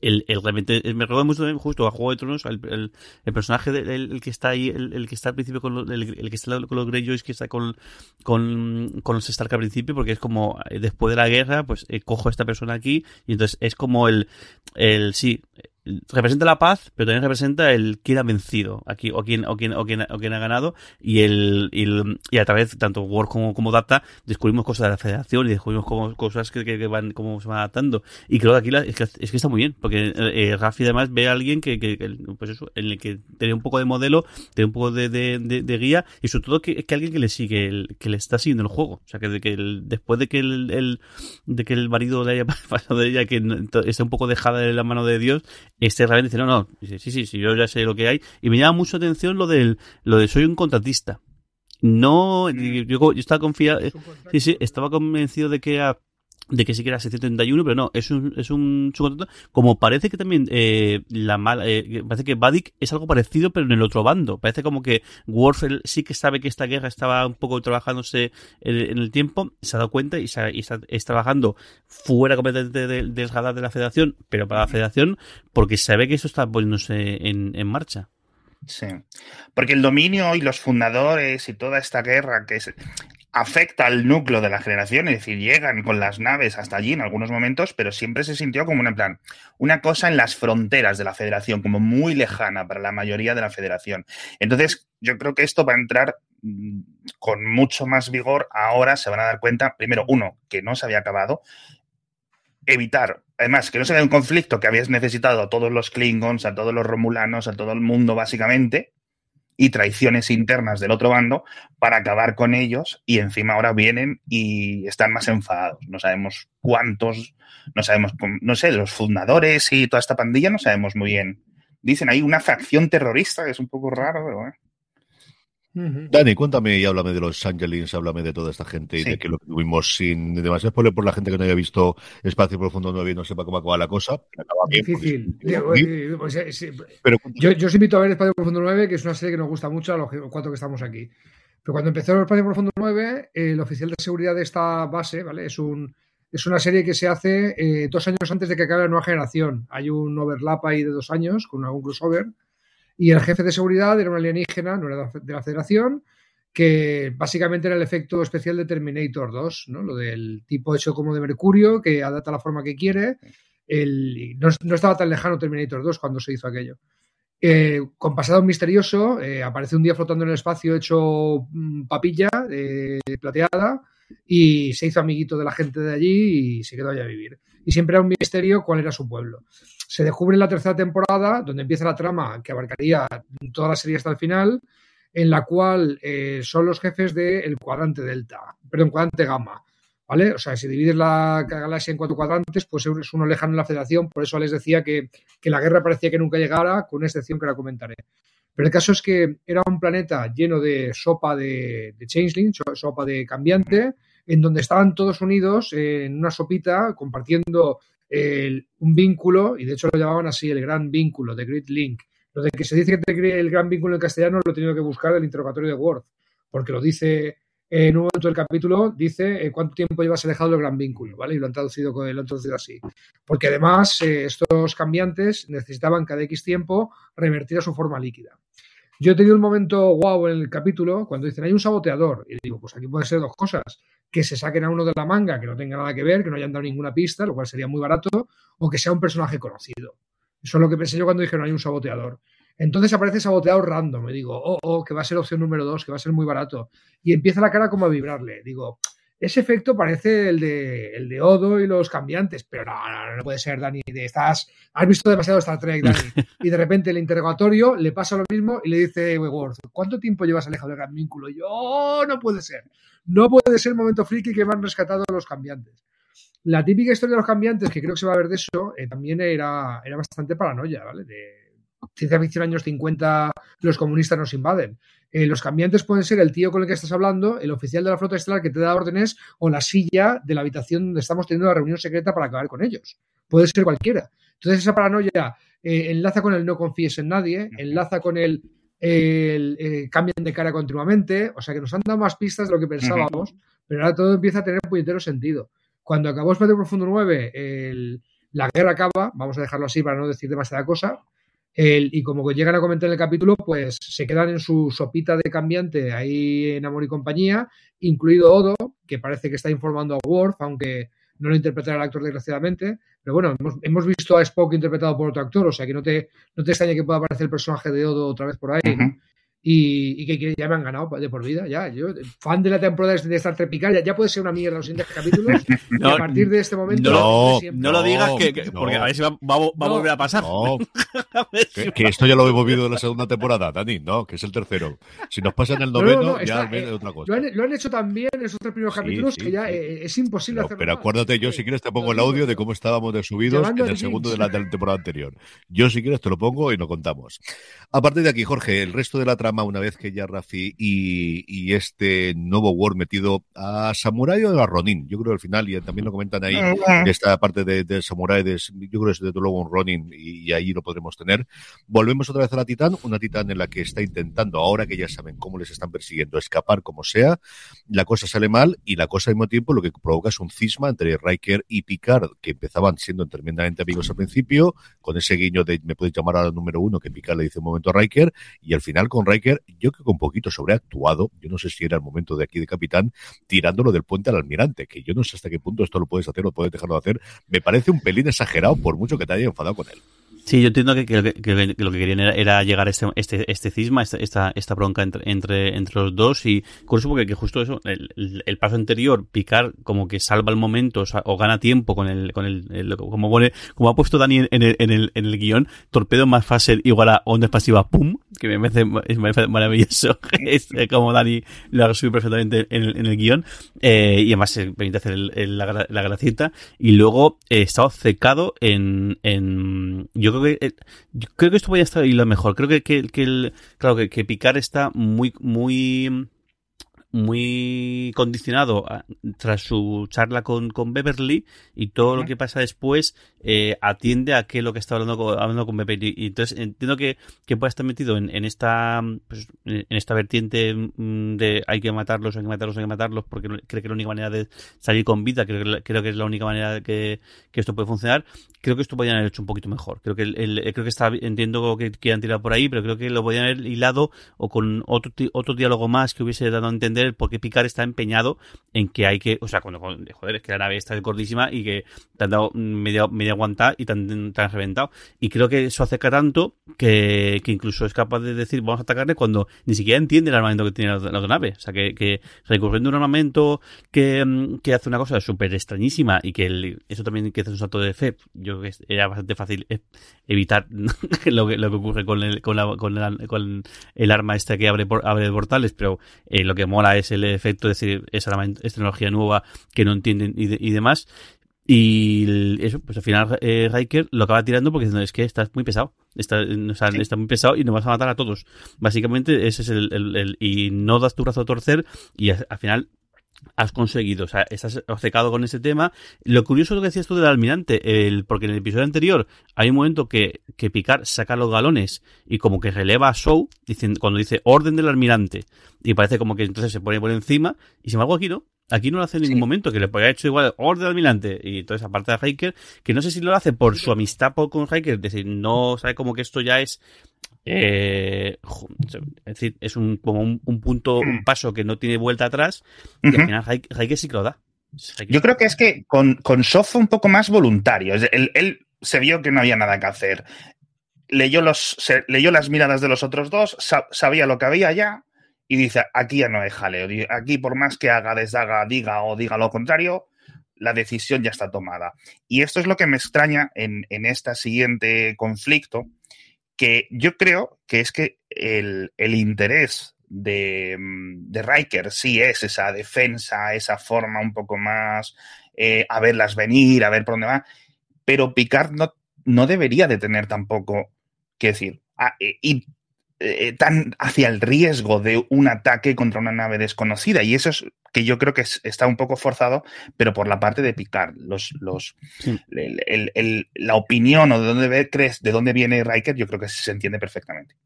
el, el realmente me recuerda mucho justo a Juego de Tronos el, personaje del el, que está ahí el, que está al principio con lo, el, que está con los Greyjoys que está con con, con los Stark al principio porque es como después de la guerra pues eh, cojo a esta persona aquí y entonces es como el el sí representa la paz, pero también representa el quién ha vencido aquí, o quién, o quién, o quién, o quién ha ganado, y el, y, el, y a través, tanto Word como, Data, descubrimos cosas de la federación y descubrimos como, cosas que, van, cómo se van adaptando. Y creo que aquí la, es, que, es está muy bien, porque eh, Rafi además ve a alguien que, que, pues eso, en el que tiene un poco de modelo, tiene un poco de, de, de, guía, y sobre todo que, que alguien que le sigue, el, que le está siguiendo el juego. O sea, que, que el, después de que el, el, de que el marido le haya <laughs> pasado de ella, que esté un poco dejada de la mano de Dios, este realmente dice, no, no, dice, sí, sí, sí, yo ya sé lo que hay. Y me llama mucho atención lo del, lo de soy un contratista. No, yo, yo estaba confiado, sí, sí, estaba convencido de que era de que sí que era 671, pero no, es un, es un subcontrato. Como parece que también eh, la mala, eh, parece que Badik es algo parecido, pero en el otro bando. Parece como que Worf sí que sabe que esta guerra estaba un poco trabajándose en, en el tiempo, se ha dado cuenta y, se, y está, está, trabajando fuera completamente del de radar de la Federación, pero para la Federación, porque sabe que eso está poniéndose en, en marcha. Sí, porque el dominio y los fundadores y toda esta guerra que es, afecta al núcleo de la generación, es decir, llegan con las naves hasta allí en algunos momentos, pero siempre se sintió como una, plan, una cosa en las fronteras de la federación, como muy lejana para la mayoría de la federación. Entonces, yo creo que esto va a entrar mm, con mucho más vigor. Ahora se van a dar cuenta, primero, uno, que no se había acabado, evitar, además, que no se vea un conflicto que habías necesitado a todos los Klingons, a todos los Romulanos, a todo el mundo, básicamente, y traiciones internas del otro bando para acabar con ellos y encima ahora vienen y están más enfadados. No sabemos cuántos, no sabemos, no sé, los fundadores y toda esta pandilla no sabemos muy bien. Dicen hay una facción terrorista que es un poco raro, pero bueno. Dani, cuéntame y háblame de los Angelins, háblame de toda esta gente y de que lo tuvimos sin demasiado spoiler por la gente que no haya visto Espacio Profundo 9 y no sepa cómo acaba la cosa. Difícil. yo, os invito a ver Espacio Profundo 9, que es una serie que nos gusta mucho a los cuatro que estamos aquí. Pero cuando empezó el Espacio Profundo 9, el oficial de seguridad de esta base, ¿vale? Es un es una serie que se hace eh, dos años antes de que acabe la nueva generación. Hay un overlap ahí de dos años con algún crossover y el jefe de seguridad era un alienígena, no era de la Federación, que básicamente era el efecto especial de Terminator 2, ¿no? Lo del tipo hecho como de Mercurio, que adapta la forma que quiere. El, no, estaba tan lejano Terminator 2 cuando se hizo aquello. Eh, con pasado misterioso, eh, aparece un día flotando en el espacio hecho mm, papilla eh, plateada y se hizo amiguito de la gente de allí y se quedó allá a vivir. Y siempre era un misterio cuál era su pueblo. Se descubre en la tercera temporada, donde empieza la trama que abarcaría toda la serie hasta el final, en la cual eh, son los jefes del cuadrante delta, perdón, cuadrante gamma. ¿Vale? O sea, si divides la galaxia en cuatro cuadrantes, pues es uno lejano en la federación, por eso les decía que, la guerra parecía que nunca llegara, con una excepción que la comentaré. Pero el caso es que era un planeta lleno de sopa de, de changeling, sopa de cambiante, en donde estaban todos unidos en una sopita compartiendo un vínculo, y de hecho lo llamaban así, el gran vínculo, de Great Link. Lo de que se dice que el gran vínculo en castellano lo he tenido que buscar del interrogatorio de Word, porque lo dice en un momento del capítulo, dice eh, cuánto tiempo llevas alejado del gran vínculo, ¿vale? Y lo han traducido, lo han traducido así. Porque además eh, estos cambiantes necesitaban cada X tiempo revertir a su forma líquida. Yo he tenido un momento guau en el capítulo cuando dicen hay un saboteador. Y digo, pues aquí puede ser dos cosas que se saquen a uno de la manga, que no tenga nada que ver, que no hayan dado ninguna pista, lo cual sería muy barato, o que sea un personaje conocido. Eso es lo que pensé yo cuando dije no hay un saboteador. Entonces aparece saboteador random. Me digo, oh, oh, que va a ser opción número dos, que va a ser muy barato. Y empieza la cara como a vibrarle. Digo, ese efecto parece el de, el de Odo y los cambiantes, pero no, no, no puede ser, Dani. estás, has visto demasiado Star Trek, Dani. <laughs> Y de repente el interrogatorio le pasa lo mismo y le dice Wentworth, ¿cuánto tiempo llevas alejado del gran vínculo? Yo, oh, no puede ser. No puede ser el momento friki que me han rescatado los cambiantes. La típica historia de los cambiantes, que creo que se va a ver de eso, eh, también era, era bastante paranoia, ¿vale? De ciencia ficción años 50, los comunistas nos invaden. Eh, los cambiantes pueden ser el tío con el que estás hablando, el oficial de la flota estelar que te da órdenes o la silla de la habitación donde estamos teniendo la reunión secreta para acabar con ellos. Puede ser cualquiera. Entonces esa paranoia eh, enlaza con el no confíes en nadie, enlaza con el el, eh, cambian de cara continuamente, o sea que nos han dado más pistas de lo que pensábamos, pero ahora todo empieza a tener puñetero sentido. Cuando acabó Espacio Profundo 9, la guerra acaba, vamos a dejarlo así para no decir demasiada cosa, y como llegan a comentar en el capítulo, pues se quedan en su sopita de cambiante ahí en Amor y compañía, incluido Odo, que parece que está informando a Worf, aunque no lo interpretará el actor desgraciadamente. Pero bueno, hemos, visto a Spock interpretado por otro actor, o sea que no te, no te extraña que pueda aparecer el personaje de Odo otra vez por ahí y, que, ya me han ganado de por vida, ya. Yo, fan de la temporada de Star Trek ya, ya puede ser una mierda los siguientes capítulos. <laughs> a partir de este momento. No, no lo digas, que, porque a ver si va, va, a volver a pasar. <laughs> que, esto ya lo hemos visto en la segunda temporada, Dani, no, que es el tercero. Si nos pasa en el noveno, ya es eh, otra cosa. Lo han, hecho tan bien en esos tres primeros capítulos que ya eh, es imposible hacerlo. Pero acuérdate, yo si quieres te pongo el audio de cómo estábamos de subidos en el segundo de la, de la temporada anterior. Yo si quieres te lo pongo y lo contamos. A partir de aquí, Jorge, el resto de la una vez que ya Rafi y, este nuevo War metido a Samurai o a Ronin. Yo creo que al final, y también lo comentan ahí, esta parte de, Samurai, de, yo creo que es desde luego un Ronin y, ahí lo podremos tener. Volvemos otra vez a la Titán, una Titán en la que está intentando, ahora que ya saben cómo les están persiguiendo, escapar como sea. La cosa sale mal y la cosa al mismo tiempo lo que provoca es un cisma entre Riker y Picard, que empezaban siendo tremendamente amigos al principio, con ese guiño de me puedes llamar al número uno que Picard le dice un momento a Riker, y al final con Riker, yo creo que un poquito sobreactuado, yo no sé si era el momento de aquí de capitán, tirándolo del puente al almirante, que yo no sé hasta qué punto esto lo puedes hacer o puedes dejarlo de hacer, me parece un pelín exagerado por mucho que te haya enfadado con él. Sí, yo entiendo que, lo que querían era, llegar a este, este, este cisma, esta, esta, bronca entre, entre, entre los dos y curioso porque que justo eso, el, paso anterior, picar como que salva el momento o, gana tiempo con el, con el, como como ha puesto Dani en el, en el, en el guion, torpedo más fácil igual a onda pasiva, pum, que me parece, maravilloso, <laughs> es como Dani lo ha resumido perfectamente en el, en el guion, eh, y además se permite hacer la, la gracita, y luego he estado secado en, en, yo creo que eh, creo que esto podría estar y lo mejor. Creo que, que, que el, claro que, que Picar está muy muy muy condicionado tras su charla con, con Beverly y todo lo que pasa después eh, atiende a qué es lo que está hablando con, hablando con Beverly. Y entonces entiendo que, que pueda estar metido en, en esta pues, en esta vertiente mm, de hay que matarlos, hay que matarlos, hay que matarlos, porque creo que la única manera de salir con vida, creo que, creo que es la única manera de que, que esto puede funcionar. Creo que esto podrían haber hecho un poquito mejor. Creo que el, creo que está, entiendo que quieran tirar por ahí, pero creo que lo podrían haber hilado o con otro, otro diálogo más que hubiese dado a entender porque Picard está empeñado en que hay que, o sea, cuando, joder, es que la nave está gordísima y que te han dado media, media aguantada y te han, reventado. Y creo que eso acerca tanto que, que, incluso es capaz de decir vamos a atacarle cuando ni siquiera entiende el armamento que tiene la, otra nave. O sea, que, recurriendo a un armamento que, que hace una cosa súper extrañísima y que eso también que hace un salto de fe, yo creo que era bastante fácil eh, evitar <laughs> lo que, lo que ocurre con el, con, la, con el arma esta que abre, abre portales, pero eh, lo que mola es el efecto, es decir, esa tecnología nueva que no entienden y, demás. Y eso, pues al final eh, Riker lo acaba tirando porque diciendo, es que estás muy pesado. Está, está muy pesado y nos vas a matar a todos. Básicamente ese es el, y no das tu brazo a torcer y al final has conseguido, o sea, estás obcecado con ese tema. Lo curioso es lo que decías tú del almirante, el, porque en el episodio anterior hay un momento que, que Picard saca los galones y como que releva a dicen, cuando dice orden del almirante, y parece como que entonces se pone por encima, y sin embargo aquí no. Aquí no lo hace en ningún momento, que le podría haber hecho igual orden almirante. Y entonces, aparte de Hiker, que no sé si lo hace por su amistad con Hiker, es decir, no sabe como que esto ya es eh, es decir, es un, como un, punto, un mm. paso que no tiene vuelta atrás y al final Heike sí que lo da. Yo creo que es que con, con Sof fue un poco más voluntario. Él, se vio que no había nada que hacer. Leyó, los, leyó las miradas de los otros dos, sabía lo que había ya y dice, aquí ya no hay jaleo. Aquí por más que haga, deshaga, diga o diga lo contrario, la decisión ya está tomada. Y esto es lo que me extraña en, en este siguiente conflicto, que yo creo que es que el, interés de, mm, de, Riker sí es esa defensa, esa forma un poco más eh, a verlas venir, a ver por dónde va, pero Picard no, no debería de tener tampoco, que decir, y eh, tan hacia el riesgo de un ataque contra una nave desconocida. Y eso es que yo creo que está un poco forzado, pero por la parte de Picard. Los, los, la opinión o de dónde crees, de dónde viene Riker, yo creo que se entiende perfectamente.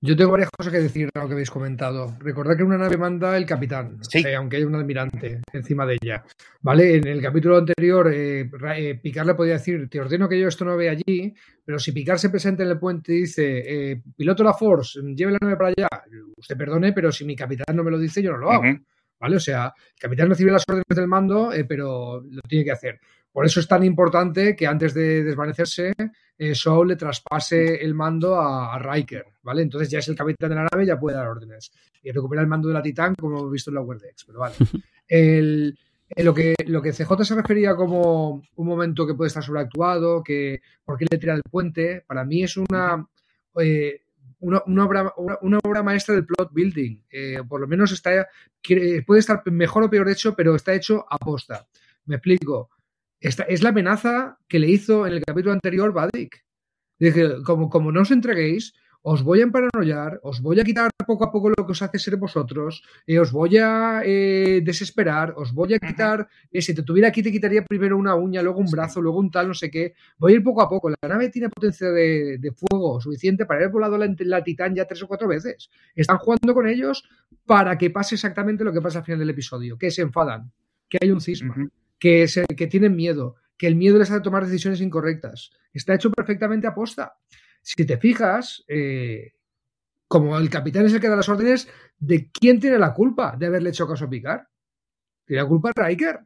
Yo tengo varias cosas que decir a lo que habéis comentado. Recordad que una nave manda el capitán, eh, aunque haya un almirante encima de ella. ¿Vale? En el capítulo anterior, eh, eh, Picard le podía decir: Te ordeno que yo esto no vea allí, pero si Picard se presenta en el puente y dice: Piloto la Force, lleve la nave para allá, usted perdone, pero si mi capitán no me lo dice, yo no lo hago. ¿Vale? O sea, el capitán recibe las órdenes del mando, pero lo tiene que hacer. Por eso es tan importante que antes de desvanecerse, eh, le traspase el mando a, Riker, ¿vale? Entonces ya es el capitán de la nave, ya puede dar órdenes. Y recupera el mando de la Titán, como hemos visto en la Wordex, pero vale. <laughs> lo, que, lo que CJ se refería como un momento que puede estar sobreactuado, que por qué le tira el puente, para mí es una... Eh, una, obra, una, obra, maestra del plot building. Eh, por lo menos está puede estar mejor o peor hecho, pero está hecho a posta. Me explico. Esta es la amenaza que le hizo en el capítulo anterior Vadik. Dije, como, como no os entreguéis, os voy a emparanoiar, os voy a quitar poco a poco lo que os hace ser vosotros, eh, os voy a eh, desesperar, os voy a quitar, eh, si te tuviera aquí te quitaría primero una uña, luego un brazo, luego un tal, no sé qué. Voy a ir poco a poco. La nave tiene potencia de, fuego suficiente para haber volado la, la, Titán ya tres o cuatro veces. Están jugando con ellos para que pase exactamente lo que pasa al final del episodio, que se enfadan, que hay un cisma que, que tienen miedo, que el miedo les hace tomar decisiones incorrectas. Está hecho perfectamente a posta. Si te fijas, eh, como el capitán es el que da las órdenes, ¿de quién tiene la culpa de haberle hecho caso a Picar? Tiene la culpa Riker.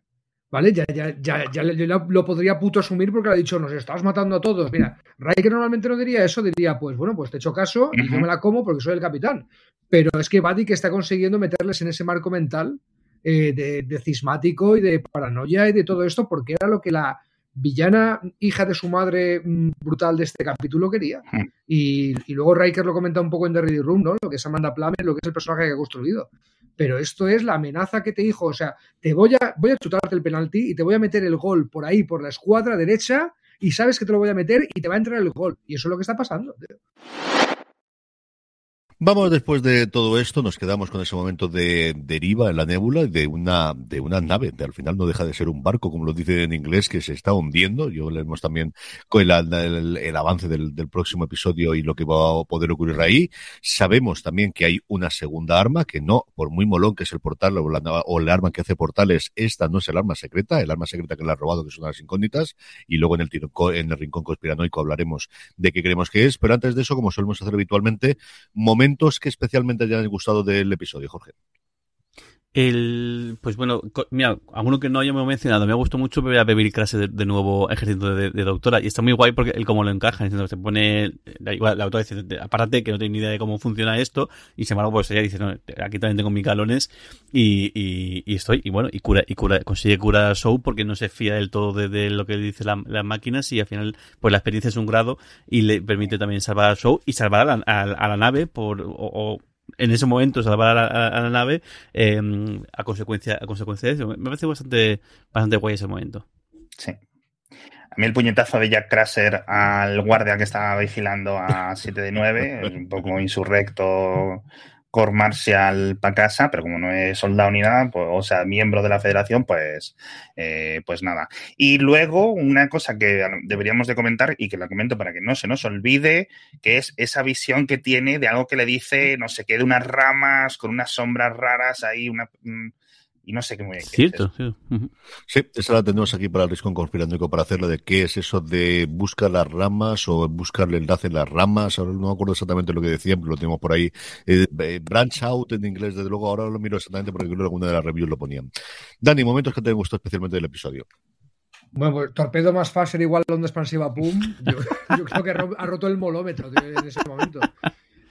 ¿Vale? Ya, ya, ya, ya lo, podría puto asumir porque le ha dicho, nos estás matando a todos. Mira, Riker normalmente no diría eso, diría, pues bueno, pues te he hecho caso y yo me la como porque soy el capitán. Pero es que que está consiguiendo meterles en ese marco mental eh, de, cismático y de paranoia y de todo esto, porque era lo que la villana hija de su madre mm, brutal de este capítulo quería. Hmm. Y, luego Riker lo comenta un poco en The Ready Room, ¿no? Lo que es Amanda Plame, lo que es el personaje que ha construido. Pero esto es la amenaza que te dijo, o sea, te voy a, voy a chutarte el penalti y te voy a meter el gol por ahí, por la escuadra derecha, y sabes que te lo voy a meter y te va a entrar el gol. Y eso es lo que está pasando. Tío. Vamos después de todo esto, nos quedamos con ese momento de deriva en la nébula de una de una nave, de, al final no deja de ser un barco, como lo dice en inglés, que se está hundiendo. Yo leemos también con el, el, avance del, próximo episodio y lo que va a poder ocurrir ahí. Sabemos también que hay una segunda arma, que no, por muy molón que es el portal o, la, o el arma que hace portales, esta no es el arma secreta, el arma secreta que le ha robado, que son las incógnitas, y luego en el, en el rincón conspiranoico hablaremos de qué creemos que es, pero antes de eso, como solemos hacer habitualmente, momento que especialmente te hayan gustado del episodio, Jorge. El, pues bueno, mira, alguno que no hayamos mencionado, me ha gustado mucho ver a Baby Crash de, de, nuevo ejerciendo de, doctora y está muy guay porque él como lo encaja, se pone, la, la autora dice, apárate que no tiene ni idea de cómo funciona esto y sin embargo pues ella dice, no, aquí también tengo mis galones y, y, y, estoy, y bueno, y cura, y cura, consigue curar a Show porque no se fía del todo de, de lo que dice la, las máquinas y al final pues la experiencia es un grado y le permite también salvar a Show y salvar a la, nave por, o en ese momento salvar a la, a la nave eh, a consecuencia a consecuencia de eso. Me parece bastante bastante guay ese momento. Sí. A mí el puñetazo de Jack Crusher al guardia que estaba vigilando a 7 de 9 es un poco insurrecto core marcial para casa, pero como no es soldado ni nada, pues, o sea, miembro de la federación, pues, eh, pues nada. Y luego una cosa que deberíamos de comentar y que la comento para que no se nos olvide, que es esa visión que tiene de algo que le dice, no sé qué, de unas ramas con unas sombras raras ahí, una, y no sé qué muy bien. Cierto, sí. sí, esa la tenemos aquí para el risco conspiranoico para hacerla de qué es eso de buscar las ramas o buscar el enlace en las ramas. Ahora no me acuerdo exactamente lo que decían, pero lo tenemos por ahí. Eh, branch out en inglés, desde luego, ahora lo miro exactamente porque creo que alguna de las reviews lo ponían. Dani, momentos que te gustó especialmente del episodio. Bueno, pues torpedo más faser igual onda expansiva, pum. Yo, <laughs> yo creo que ha roto el molómetro tío, en ese momento.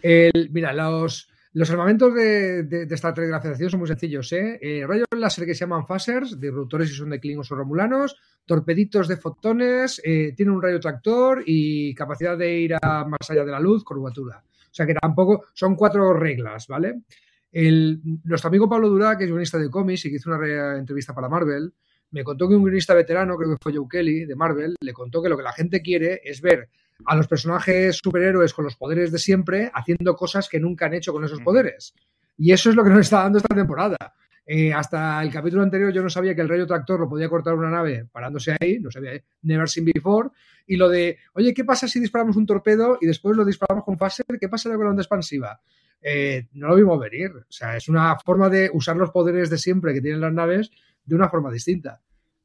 El, mira, los los armamentos de, esta Federación son muy sencillos, ¿eh? eh rayos láser que se llaman phasers, disruptores si son de Klingons o Romulanos, torpeditos de fotones, eh, tiene un rayo tractor y capacidad de ir a más allá de la luz, curvatura. O sea que tampoco son cuatro reglas, ¿vale? El, nuestro amigo Pablo Durá, que es guionista de cómics y que hizo una entrevista para Marvel, me contó que un guionista veterano, creo que fue Joe Kelly, de Marvel, le contó que lo que la gente quiere es ver a los personajes superhéroes con los poderes de siempre haciendo cosas que nunca han hecho con esos poderes. Y eso es lo que nos está dando esta temporada. Eh, hasta el capítulo anterior yo no sabía que el rayo tractor lo podía cortar una nave parándose ahí, no sabía, ¿eh? never seen before. Y lo de, oye, ¿qué pasa si disparamos un torpedo y después lo disparamos con phaser? ¿Qué pasa con la onda expansiva? Eh, no lo vimos venir. O sea, es una forma de usar los poderes de siempre que tienen las naves de una forma distinta.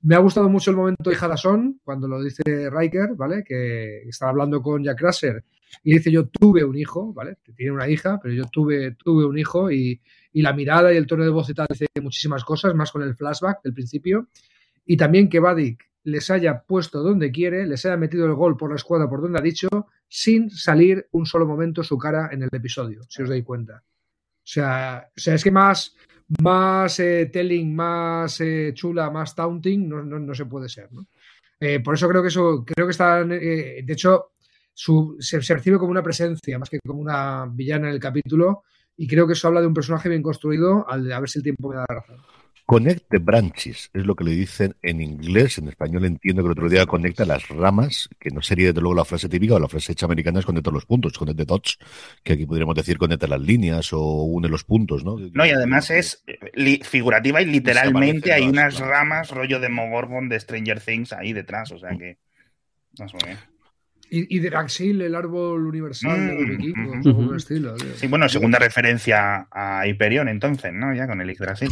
Me ha gustado mucho el momento de Hadasson, cuando lo dice Riker, ¿vale? Que estaba hablando con Jack Crusher y dice yo tuve un hijo, ¿vale? Tiene una hija, pero yo tuve, tuve un hijo y, y, la mirada y el tono de voz y tal dice muchísimas cosas, más con el flashback del principio. Y también que Vadik les haya puesto donde quiere, les haya metido el gol por la escuadra por donde ha dicho, sin salir un solo momento su cara en el episodio, si os dais cuenta. O sea, o sea es que más, más eh, telling, más eh, chula, más taunting, no, no, no, se puede ser. ¿no? Eh, por eso creo que eso, creo que está, de hecho, se, se, recibe como una presencia más que como una villana en el capítulo. Y creo que eso habla de un personaje bien construido, al, a ver si el tiempo me da razón. Connect the branches, es lo que le dicen en inglés. En español entiendo que el otro día conecta las ramas, que no sería desde luego la frase típica o la frase hecha americana es conectar los puntos, connect the dots, que aquí podríamos decir conecta las líneas o une los puntos, ¿no? No, y además es figurativa y literalmente hay unas claro. ramas rollo de Mogorgon de Stranger Things ahí detrás, o sea que... No sé bien. Y, y Draxil, el árbol universal mm, de los vikingos, uh -huh. estilo. Tío. Sí, bueno, segunda referencia a Hyperion entonces, ¿no? Ya con el Yggdrasil.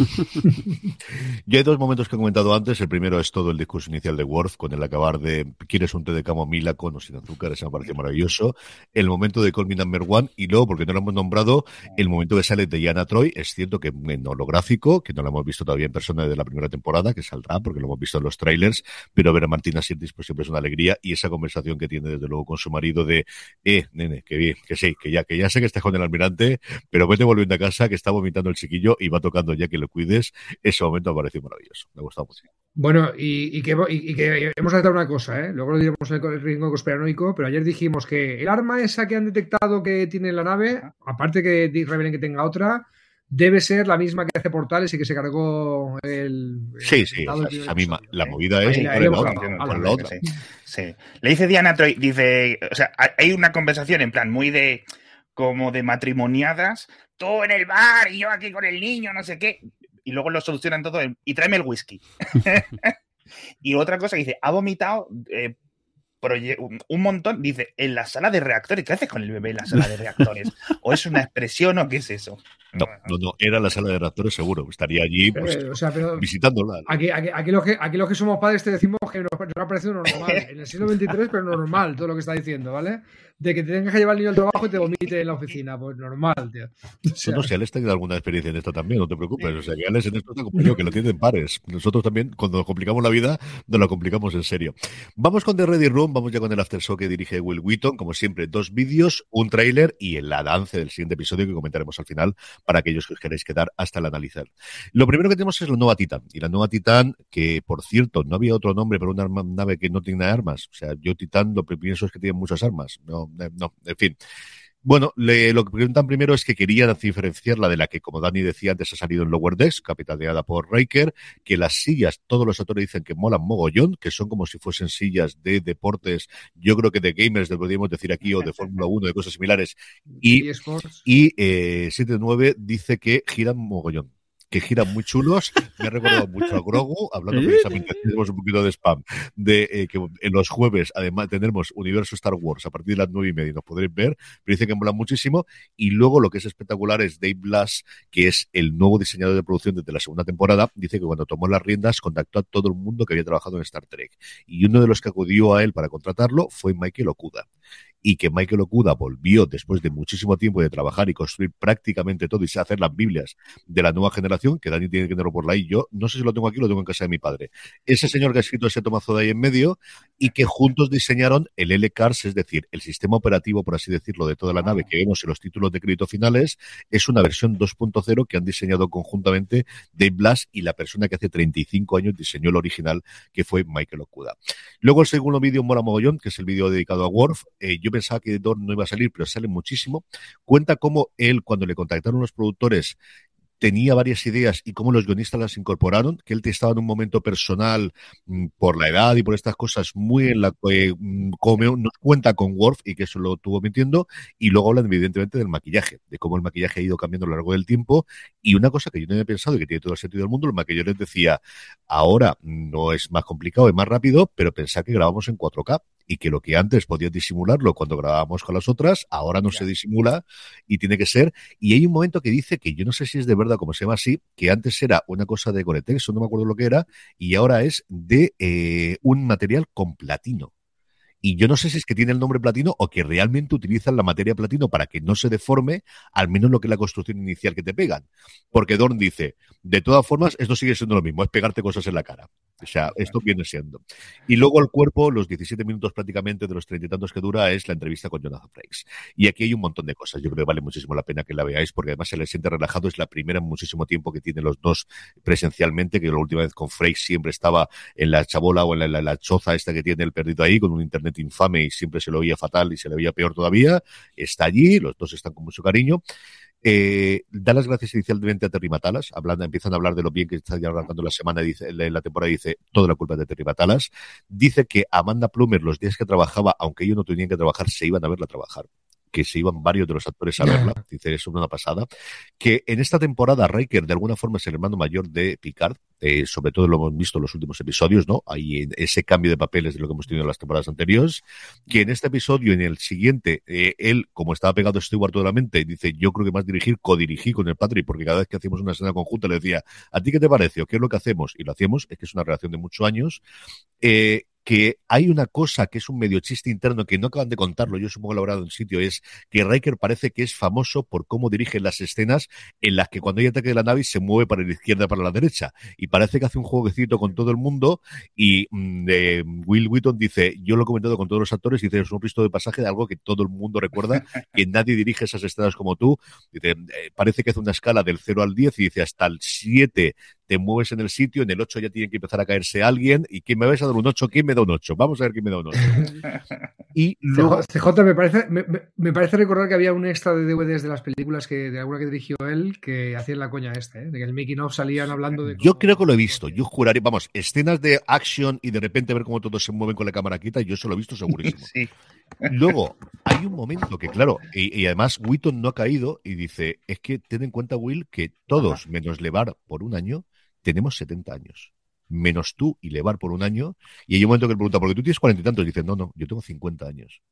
<laughs> Yo hay dos momentos que he comentado antes. El primero es todo el discurso inicial de Worf con el acabar de ¿quieres un té de camomila con o sin azúcar? Eso me pareció maravilloso. El momento de Call Me Number One y luego, porque no lo hemos nombrado, el momento que sale de Diana Troy. Es cierto que en holográfico, que no lo hemos visto todavía en persona de la primera temporada, que saldrá porque lo hemos visto en los trailers, pero ver a Martina Sirtis pues siempre es una alegría y esa conversación que tiene desde luego con su marido de eh, nene, que bien, que sí, que ya, que ya sé que estás con el almirante, pero vete volviendo a casa que está vomitando el chiquillo y va tocando ya que lo cuides, ese momento me pareció maravilloso. Me ha gustado mucho. Bueno, y, y, que, y, y que hemos aceptado una cosa, ¿eh? luego lo diremos en el ritmo conspiranoico, pero ayer dijimos que el arma esa que han detectado que tiene la nave, aparte que revelen que tenga otra, debe ser la misma que hace Portales y que se cargó el. Sí, sí, esa misma. La movida es. Sí. Le dice Diana Troy, dice. O sea, hay una conversación en plan muy de. como de matrimoniadas. Todo en el bar y yo aquí con el niño, no sé qué. Y luego lo solucionan todo y tráeme el whisky. <laughs> <laughs> y otra cosa que dice, ha vomitado eh, un montón, dice, en la sala de reactores. ¿Qué haces con el bebé en la sala de reactores? ¿O es una expresión o qué es eso? No, no, no, era la sala de reactores seguro. Estaría allí pues, visitándola. Aquí, aquí, aquí, los que, aquí los que somos padres te decimos que nos, nos ha parecido normal. <laughs> En el siglo XXIII, pero normal todo lo que está diciendo, ¿vale? de que te tengas que llevar el niño al trabajo y te vomite en la oficina. Pues normal, tío. <laughs> O no sé, Alex tenido alguna experiencia en esto también, no te preocupes. O sea, que Alex en esto te acompañó, que lo tienen pares. Nosotros también, cuando nos complicamos la vida, nos la complicamos en serio. Vamos con The Ready Room, vamos ya con el After Show que dirige Will Wheaton. Como siempre, dos vídeos, un tráiler y el avance del siguiente episodio que comentaremos al final para aquellos que os queréis quedar hasta el analizar. Lo primero que tenemos es la nueva Titan. Y la nueva Titan, que por cierto, no había otro nombre para una nave que no tiene armas. O sea, yo Titan lo que pienso es que tiene muchas armas. No, no, en fin. Bueno, lo que preguntan primero es que querían diferenciar la de la que, como Dani decía antes, ha salido en Lower Decks, capitaneada por Riker, que las sillas, todos los actores dicen que molan mogollón, que son como si fuesen sillas de deportes, yo creo que de gamers, podríamos decir aquí, o de Fórmula 1, de cosas similares. Y, y eh, 7-9 dice que giran mogollón que giran muy chulos. Me ha recordado mucho a Grogu, hablando precisamente, tenemos un poquito de spam, de eh, que en los jueves, además, tendremos Universo Star Wars a partir de las nueve y media, nos podréis ver, pero dice que mola muchísimo. Y luego lo que es espectacular es Dave Blass, que es el nuevo diseñador de producción desde la segunda temporada, dice que cuando tomó las riendas contactó a todo el mundo que había trabajado en Star Trek. Y uno de los que acudió a él para contratarlo fue Michael Okuda y que Michael Okuda volvió después de muchísimo tiempo de trabajar y construir prácticamente todo y hacer las Biblias de la nueva generación, que Dani tiene que tenerlo por ahí. Yo no sé si lo tengo aquí, lo tengo en casa de mi padre. Ese señor que ha escrito ese tomazo de ahí en medio y que juntos diseñaron el L-Cars, es decir, el sistema operativo, por así decirlo, de toda la nave que vemos en los títulos de crédito finales, es una versión 2.0 que han diseñado conjuntamente Dave Blass y la persona que hace 35 años diseñó el original, que fue Michael Okuda. Luego el segundo vídeo Mola Mogollón, que es el vídeo dedicado a Worf. Eh, yo pensaba que Dorn no iba a salir, pero sale muchísimo. Cuenta cómo él, cuando le contactaron los productores, tenía varias ideas y cómo los guionistas las incorporaron, que él estaba en un momento personal mm, por la edad y por estas cosas muy en la que mm, como nos cuenta con Worf y que eso lo tuvo mintiendo y luego hablan evidentemente del maquillaje, de cómo el maquillaje ha ido cambiando a lo largo del tiempo y una cosa que yo no había pensado y que tiene todo el sentido del mundo, el maquillador decía, ahora no es más complicado, es más rápido, pero pensar que grabamos en 4K y que lo que antes podías disimularlo cuando grabábamos con las otras, ahora no se disimula y tiene que ser. Y hay un momento que dice que yo no sé si es de verdad como se llama así, que antes era una cosa de Goretex, no me acuerdo lo que era, y ahora es de eh, un material con platino. Y yo no sé si es que tiene el nombre platino o que realmente utilizan la materia platino para que no se deforme, al menos lo que es la construcción inicial que te pegan. Porque Dorn dice, de todas formas, esto sigue siendo lo mismo, es pegarte cosas en la cara. O sea, esto viene siendo. Y luego el cuerpo, los 17 minutos prácticamente de los treinta y tantos que dura, es la entrevista con Jonathan Frakes. Y aquí hay un montón de cosas. Yo creo que vale muchísimo la pena que la veáis porque además se le siente relajado. Es la primera en muchísimo tiempo que tienen los dos presencialmente, que la última vez con Frakes siempre estaba en la chabola o en la, choza esta que tiene el perdido ahí, con un internet infame y siempre se lo oía fatal y se le veía peor todavía. Está allí, los dos están con mucho cariño. Eh, da las gracias inicialmente a Terry Matalas, hablando, empiezan a hablar de lo bien que está ya arrancando la semana, la temporada dice, toda la culpa de Terry Matalas. Dice que Amanda Plumer, los días que trabajaba, aunque ellos no tenían que trabajar, se iban a verla trabajar que se iban varios de los actores a verla, dice, es una pasada, que en esta temporada Riker de alguna forma es el hermano mayor de Picard, eh, sobre todo lo hemos visto en los últimos episodios, ¿no? Hay ese cambio de papeles de lo que hemos tenido en las temporadas anteriores, que en este episodio en el siguiente, eh, él, como estaba pegado a Stewart toda la mente, dice, yo creo que más dirigir, codirigir con el Patrick, porque cada vez que hacíamos una escena conjunta le decía, ¿a ti qué te parece? ¿O qué es lo que hacemos? Y lo hacemos, es que es una relación de muchos años. Eh, que hay una cosa que es un medio chiste interno que no acaban de contarlo, yo supongo elaborado en sitio, es que Riker parece que es famoso por cómo dirige las escenas en las que cuando hay ataque de la nave se mueve para la izquierda, para la derecha. Y parece que hace un jueguecito con todo el mundo y mm, Will Wheaton dice, yo lo he comentado con todos los actores, dice, es un visto de pasaje de algo que todo el mundo recuerda, que nadie dirige esas escenas como tú. Dice, eh, parece que hace una escala del 0 al 10 y dice, hasta el 7 te mueves en el sitio, en el 8 ya tiene que empezar a caerse alguien, y ¿quién me vais a dar un 8? ¿Quién me da un 8? Vamos a ver quién me da un 8. <laughs> y luego... CJ, me parece, me, parece recordar que había un extra de DVDs de las películas que de alguna que dirigió él que hacían la coña esta, ¿eh? de que el making of salían hablando de... Yo creo que lo he visto, yo juraría, vamos, escenas de action y de repente ver cómo todos se mueven con la cámara quita, yo eso lo he visto segurísimo. <laughs> sí. Luego, hay un momento que, claro, y, además Witton no ha caído y dice, es que ten en cuenta, Will, que todos, menos Levar por un año, tenemos 70 años. Menos tú y Levar por un año. Y hay un momento que le pregunta, porque tú tienes cuarenta y tantos, y dice, no, no, yo tengo 50 años.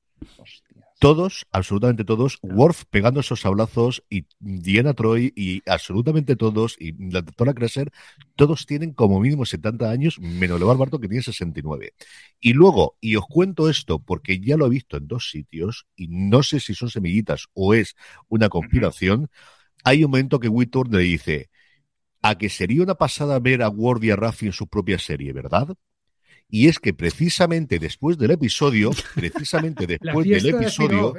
Todos, absolutamente todos, Worf pegando esos sablazos y Diana Troy y absolutamente todos, y la doctora Kresser, todos tienen como mínimo 70 años, menos Levar Barto que tiene 69. Y luego, y os cuento esto porque ya lo he visto en dos sitios, y no sé si son semillitas o es una conspiración, hay un momento que Whitworth le dice, a que sería una pasada ver a Ward y a Raffi en su propia serie, ¿verdad? Y es que precisamente después del episodio, precisamente <laughs> después del episodio,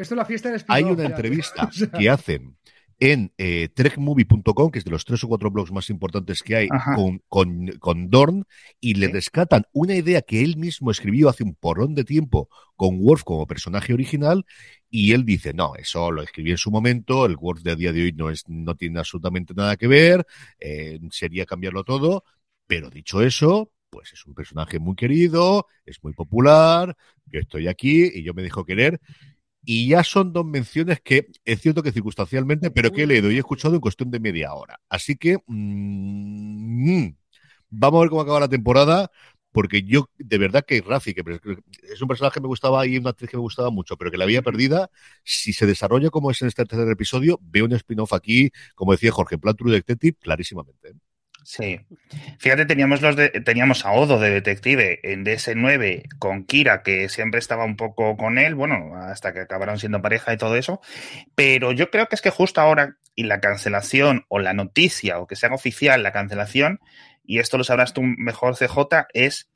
hay una entrevista <laughs> que hacen en eh, trekmovie.com, que es de los tres o cuatro blogs más importantes que hay, con, con, con, Dorn, y le rescatan una idea que él mismo escribió hace un porrón de tiempo con Worf como personaje original, y él dice, no, eso lo escribí en su momento, el Worf de a día de hoy no, es, no tiene absolutamente nada que ver, eh, sería cambiarlo todo, pero dicho eso, pues es un personaje muy querido, es muy popular, yo estoy aquí y yo me dejo querer, y ya son dos menciones que es cierto que circunstancialmente, pero que he leído y he escuchado en cuestión de media hora. Así que mmm, vamos a ver cómo acaba la temporada, porque yo, de verdad que Rafi, que es un personaje que me gustaba y una actriz que me gustaba mucho, pero que la había perdida, si se desarrolla como es en este tercer episodio, veo un spin-off aquí, como decía Jorge, en plan True Detective, clarísimamente. Sí. Fíjate, teníamos los de, teníamos a Odo de detective en DS9 con Kira, que siempre estaba un poco con él, bueno, hasta que acabaron siendo pareja y todo eso. Pero yo creo que es que justo ahora, y la cancelación, o la noticia, o que sea oficial la cancelación, y esto lo sabrás tú mejor, CJ, es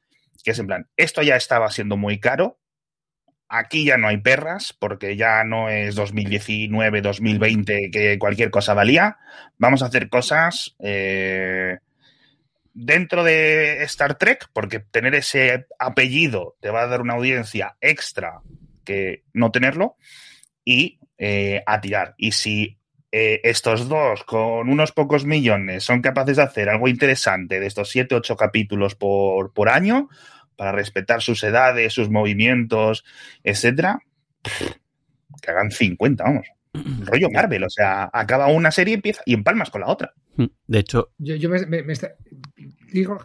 que es en plan, esto ya estaba siendo muy caro, Aquí ya no hay perras, porque ya no es 2019, 2020, que cualquier cosa valía. Vamos a hacer cosas eh, dentro de Star Trek, porque tener ese apellido te va a dar una audiencia extra que no tenerlo, y eh, a tirar. Y si eh, estos dos, con unos pocos millones, son capaces de hacer algo interesante de estos 7, 8 capítulos por, por año, para respetar sus edades, sus movimientos, etcétera, que hagan 50, vamos. Rollo Marvel, o sea, acaba una serie y empieza y empalmas con la otra. Hmm. De hecho, yo, me,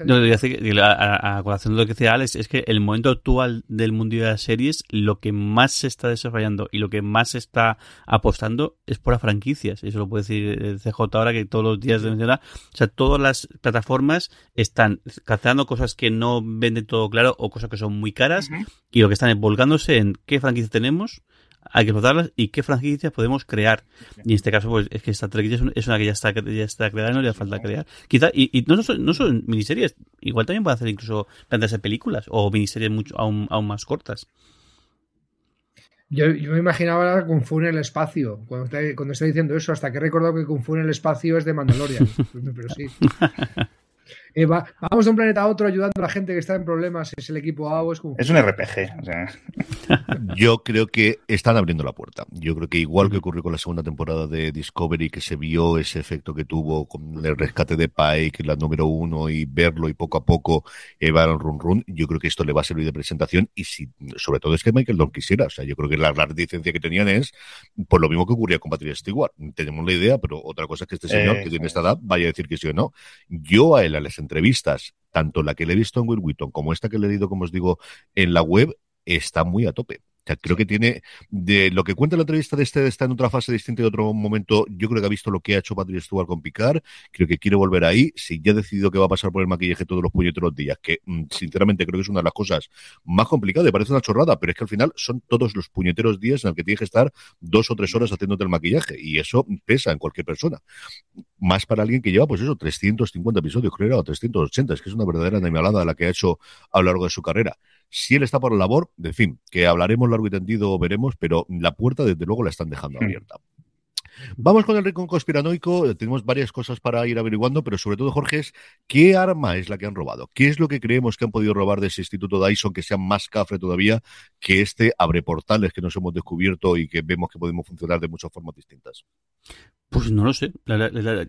no, decir, a, colación de lo que decía Alex, es que el momento actual del mundo de las series, lo que más se está desarrollando y lo que más se está apostando es por las franquicias. Eso lo puede decir el CJ ahora que todos los días de mencionar. O sea, todas las plataformas están cazando cosas que no venden todo claro o cosas que son muy caras y lo que están es volcándose en qué franquicia tenemos hay que explotarlas y qué franquicias podemos crear. Y en este caso, pues es que esta Trek es, una que ya está, ya está creada y no le falta crear. Quizá, y, no, son, no son miniseries, igual también puede hacer incluso plantearse de películas o miniseries mucho, aún, aún más cortas. Yo, me imaginaba Kung Fu en el espacio, cuando está, cuando está diciendo eso, hasta que he recordado que Kung Fu en el espacio es de Mandalorian. <laughs> pero sí. <laughs> Eh, vamos de un planeta a otro ayudando a la gente que está en problemas. Es el equipo A es Es un RPG. <laughs> Yo creo que están abriendo la puerta. Yo creo que igual que ocurrió con la segunda temporada de Discovery, que se vio ese efecto que tuvo con el rescate de Pike, la número uno, y verlo y poco a poco llevar run run, yo creo que esto le va a servir de presentación y si, sobre todo es que Michael no quisiera. O sea, yo creo que la, gran reticencia que tenían es por lo mismo que ocurría con Patrick Stewart. Tenemos la idea, pero otra cosa es que este señor, que tiene esta edad, vaya a decir que sí o no. Yo a él, a les entrevistas, tanto la que le he visto en Will Wheaton como esta que le he leído, como os digo, en la web, está muy a tope. Creo que tiene, de lo que cuenta la entrevista de este, está en otra fase distinta y otro momento, yo creo que ha visto lo que ha hecho Patrick Stewart con Picard, creo que quiere volver ahí, si ya ha decidido que va a pasar por el maquillaje todos los puñeteros días, que mm, sinceramente creo que es una de las cosas más complicadas, y parece una chorrada, pero es que al final son todos los puñeteros días en el que tienes que estar dos o tres horas haciéndote el maquillaje, y eso pesa en cualquier persona. Más para alguien que lleva, pues eso, 350 episodios, creo, o 380, es que es una verdadera animalada la que ha hecho a lo largo de su carrera. Si él está por la labor, en fin, que hablaremos largo y tendido, veremos, pero la puerta desde luego la están dejando hmm. abierta. Vamos con el rincón conspiranoico. Tenemos varias cosas para ir averiguando, pero sobre todo, Jorge, es qué arma es la que han robado. ¿Qué es lo que creemos que han podido robar de ese Instituto Dyson que sea más cafre todavía que este abre portales que nos hemos descubierto y que vemos que podemos funcionar de muchas formas distintas? Pues no lo sé.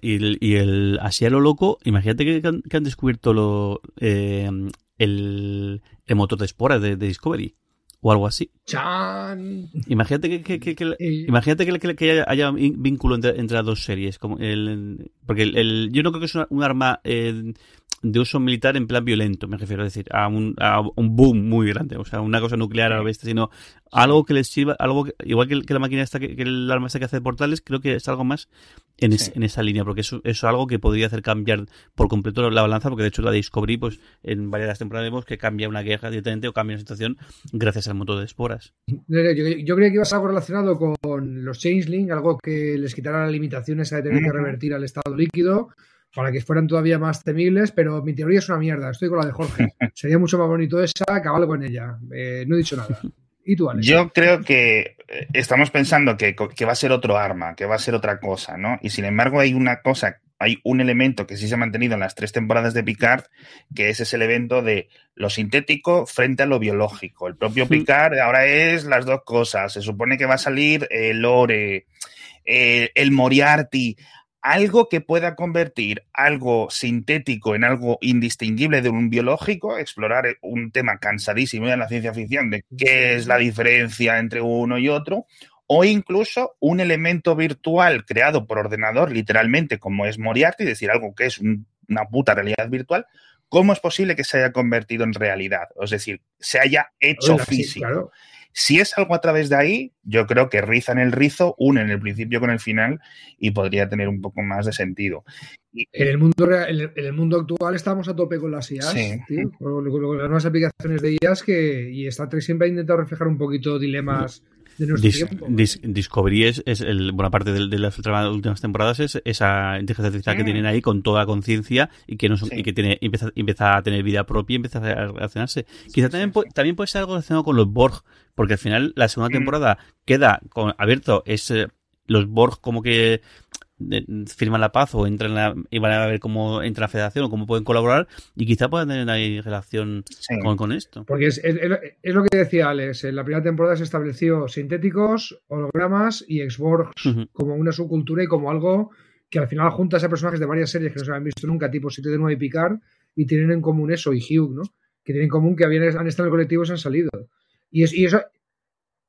y, el, así a lo loco, imagínate que, han, descubierto lo, eh, el, motor de espora de Discovery o algo así. ¡Chan! Imagínate que, que, que, imagínate que, haya, vínculo entre, entre, las dos series. Como el, porque el, yo no creo que es un arma eh, de uso militar en plan violento, me refiero a decir, a un, a un boom muy grande, o sea, una cosa nuclear a la bestia, sino algo que les sirva, algo igual que, la máquina esta, que, el arma esta que hace portales, creo que es algo más en, en esa línea, porque eso es algo que podría hacer cambiar por completo la balanza, porque de hecho la Discovery, pues en varias temporadas vemos que cambia una guerra directamente o cambia una situación gracias al motor de esporas. Yo, yo creía que iba a ser algo relacionado con los Changeling, algo que les quitara las limitaciones a tener que revertir al estado líquido para que fueran todavía más temibles, pero mi teoría es una mierda. Estoy con la de Jorge. <laughs> Sería mucho más bonito esa, acabarlo con ella. Eh, no he dicho nada. ¿Y tú, Alex? Yo creo que eh, estamos pensando que, que, va a ser otro arma, que va a ser otra cosa, ¿no? Y sin embargo hay una cosa, hay un elemento que sí se ha mantenido en las tres temporadas de Picard, que es ese elemento de lo sintético frente a lo biológico. El propio Picard ahora es las dos cosas. Se supone que va a salir el Lore, eh, el Moriarty algo que pueda convertir algo sintético en algo indistinguible de un biológico, explorar un tema cansadísimo en la ciencia ficción de qué es la diferencia entre uno y otro, o incluso un elemento virtual creado por ordenador, literalmente, como es Moriarty, decir, algo que es una puta realidad virtual, ¿cómo es posible que se haya convertido en realidad? Es decir, se haya hecho físico. Si es algo a través de ahí, yo creo que rizan el rizo, unen el principio con el final y podría tener un poco más de sentido. En el mundo en el mundo actual estamos a tope con las IAS, con, las nuevas aplicaciones de IAS que y Trek siempre ha intentado reflejar un poquito dilemas Discovery es, el, buena parte de, las últimas temporadas es esa inteligencia artificial que tienen ahí con toda conciencia y que no y que tiene empieza, a tener vida propia y empieza a relacionarse. Quizá también, también puede ser algo relacionado con los Borg, porque al final la segunda mm. temporada queda con, abierto es eh, los Borg como que firman la paz o entran y van a ver cómo entra la federación o cómo pueden colaborar y quizá puedan tener ahí relación con, esto. Porque es, lo que decía Alex, en la primera temporada se estableció sintéticos, hologramas y exborgs como una subcultura y como algo que al final junta a personajes de varias series que no se habían visto nunca, tipo 7 de 9 y Picard, y tienen en común eso, y Hugh, ¿no? Que tienen en común que habían, han estado en el colectivo y se han salido. Y, y eso,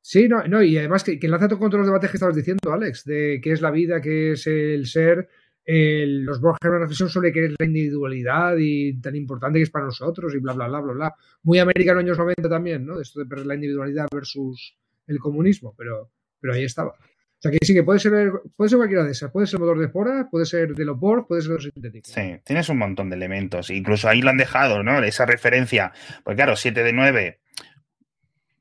Sí, no, no, y además que, que enlaza con todos los debates que estabas diciendo, Alex, de qué es la vida, qué es el ser. los Borges una reflexión sobre qué es la individualidad y tan importante que es para nosotros y bla, bla, bla, bla, bla. Muy americano años 90 también, ¿no? Esto de la individualidad versus el comunismo, pero, pero ahí estaba. O sea que sí que puede ser, puede ser cualquiera de esas. Puede ser motor de espora, puede ser de los Borg, puede ser de los sintéticos. Sí, tienes un montón de elementos. Incluso ahí lo han dejado, ¿no? Esa referencia. Pues claro, 7 de 9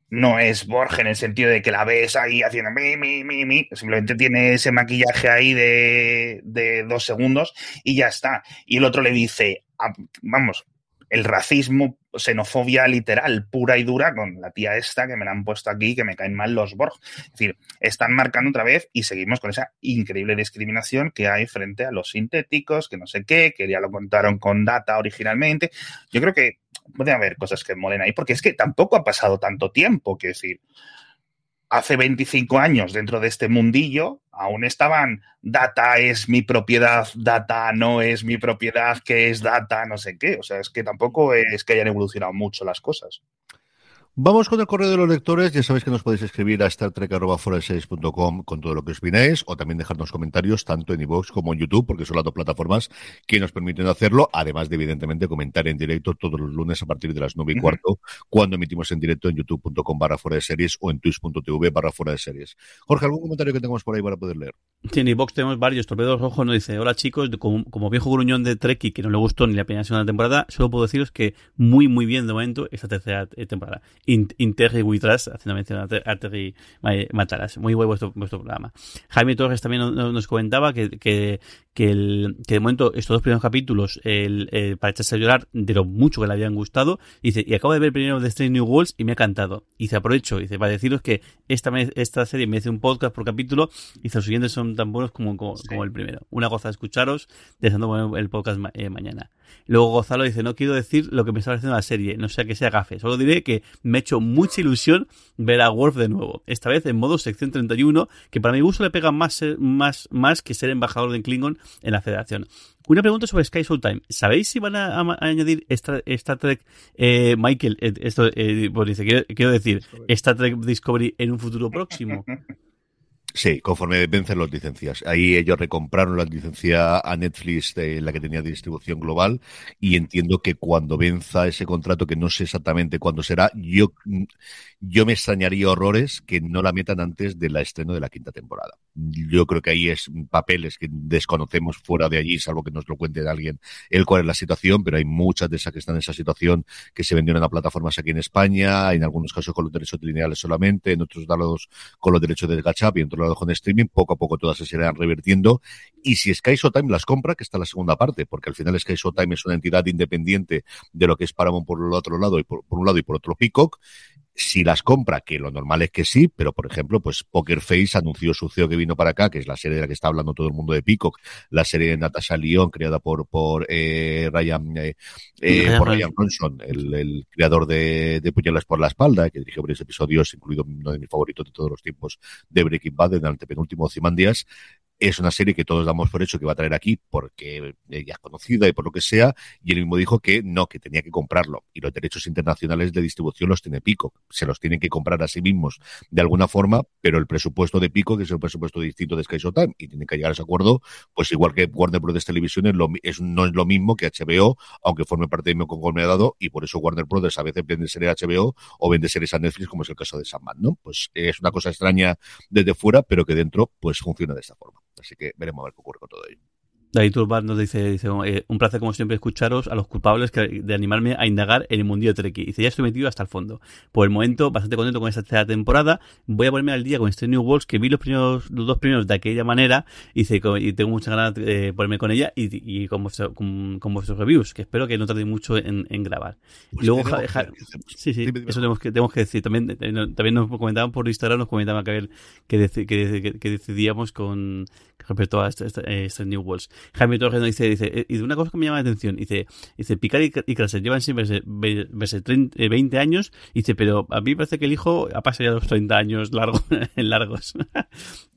no es Borges en el sentido de que la ves ahí haciendo mi, mi, mi, mi. Simplemente tiene ese maquillaje ahí de, de dos segundos y ya está. Y el otro le dice, ah, vamos, el racismo, xenofobia literal, pura y dura, con la tía esta que me la han puesto aquí, que me caen mal los Borg. Es decir, están marcando otra vez y seguimos con esa increíble discriminación que hay frente a los sintéticos, que no sé qué, que ya lo contaron con Data originalmente. Yo creo que puede haber cosas que molen ahí, porque es que tampoco ha pasado tanto tiempo, que decir, hace 25 años dentro de este mundillo, aún estaban data es mi propiedad, data no es mi propiedad, que es data, no sé qué. O sea, es que tampoco es que hayan evolucionado mucho las cosas. Vamos con el correo de los lectores. Ya sabéis que nos podéis escribir a startrek.com con todo lo que os opináis o también dejarnos comentarios tanto en iVoox como en YouTube, porque son las dos plataformas que nos permiten hacerlo, además de, evidentemente, comentar en directo todos los lunes a partir de las nueve y cuarto, cuando emitimos en directo en youtube.com barra fuera de series o en twitch.tv barra fuera de series. Jorge, ¿algún comentario que tengamos por ahí para poder leer? Sí, en iVoox tenemos varios. Torpedos Rojo nos dice, hola chicos, como, viejo gruñón de Trek y que no le gustó ni la primera segunda temporada, solo puedo deciros que muy, muy bien de momento esta tercera temporada Interri Witras, haciendo mención a Terry Mataras. Muy bueno vuestro, vuestro programa. Jaime Torres también nos comentaba que, que, que, el, que de momento estos dos primeros capítulos, el, para echarse a llorar de lo mucho que le habían gustado, dice, y acabo de ver primero de Strange New Worlds y me ha encantado. Y se aprovecho, dice, para deciros que esta, esta serie me hace un podcast por capítulo, y los siguientes son tan buenos como, como, el primero. Una goza de escucharos, deseando el podcast eh, mañana. Luego Gonzalo dice, no quiero decir lo que me está pareciendo la serie, no sea que sea gafe, solo diré que me ha hecho mucha ilusión ver a Worf de nuevo, esta vez en modo sección 31, que para mi gusto le pega más, más, más que ser embajador de Klingon en la federación. Una pregunta sobre Sky Time. ¿Sabéis si van a, añadir Star, Trek, eh, Michael, eh, esto eh, pues dice, quiero, quiero, decir, Star Trek Discovery en un futuro próximo? <laughs> Sí, conforme vencen las licencias. Ahí ellos recompraron la licencia a Netflix, de la que tenía distribución global, y entiendo que cuando venza ese contrato, que no sé exactamente cuándo será, yo, yo me extrañaría horrores que no la metan antes del estreno de la quinta temporada. Yo creo que ahí es papeles que desconocemos fuera de allí, salvo que nos lo cuente alguien el cuál es la situación, pero hay muchas de esas que están en esa situación que se vendieron a plataformas aquí en España, en algunos casos con los derechos lineales solamente, en otros lados con los derechos de gachap y en otros lados con streaming, poco a poco todas se irán revirtiendo. Y si Sky Showtime las compra, que está la segunda parte, porque al final Sky Showtime es una entidad independiente de lo que es Paramount por el otro lado y por, por un lado y por otro Peacock, si las compra, que lo normal es que sí, pero por ejemplo, pues Poker Face anunció su CEO que vino para acá, que es la serie de la que está hablando todo el mundo de Peacock, la serie de Natasha Lyon, creada por, por eh, Ryan, eh, eh por Ryan Ronson, el, el, creador de, de Puñales por la espalda, que dirigió varios episodios, incluido uno de mis favoritos de todos los tiempos de Breaking Bad, en el antepenúltimo Cimandias, es una serie que todos damos por hecho que va a traer aquí porque ella es conocida y por lo que sea, y él mismo dijo que no, que tenía que comprarlo. Y los derechos internacionales de distribución los tiene Pico. Se los tienen que comprar a sí mismos de alguna forma, pero el presupuesto de Pico, que es el presupuesto distinto de Sky Showtime, y tienen que llegar a ese acuerdo, pues igual que Warner Bros. Television es, es no es lo mismo que HBO, aunque forme parte de mi conglomerado, y por eso Warner Bros. a veces vende series HBO o vende series a Netflix, como es el caso de Sandman, ¿no? Pues es una cosa extraña desde fuera, pero que dentro, pues funciona de esta forma. Así que veremos a ver qué ocurre con todo ello. David Turban nos dice, dice eh, un placer como siempre escucharos a los culpables de animarme a indagar en el mundillo Treki. Dice, ya estoy metido hasta el fondo. Por el momento, bastante contento con esta tercera temporada. Voy a ponerme al día con este New Worlds, que vi los primeros, los dos primeros de aquella manera, dice, y tengo muchas ganas de ponerme con ella y, con, vuestros reviews, que espero que no tarde mucho en, grabar. Pues luego, sí, sí, eso tenemos que, tenemos que decir. También, eh, también nos comentaban por Instagram, nos comentaban que, que, que, que decidíamos con respecto a este, este, este New Worlds. Jaime Torres dice, dice, eh, y de una cosa que me llama la atención, dice, dice Picard y, y llevan siempre verse, 20 eh, años, dice, pero a mí parece que el hijo ha pasado ya los 30 años <laughs> largos, largos.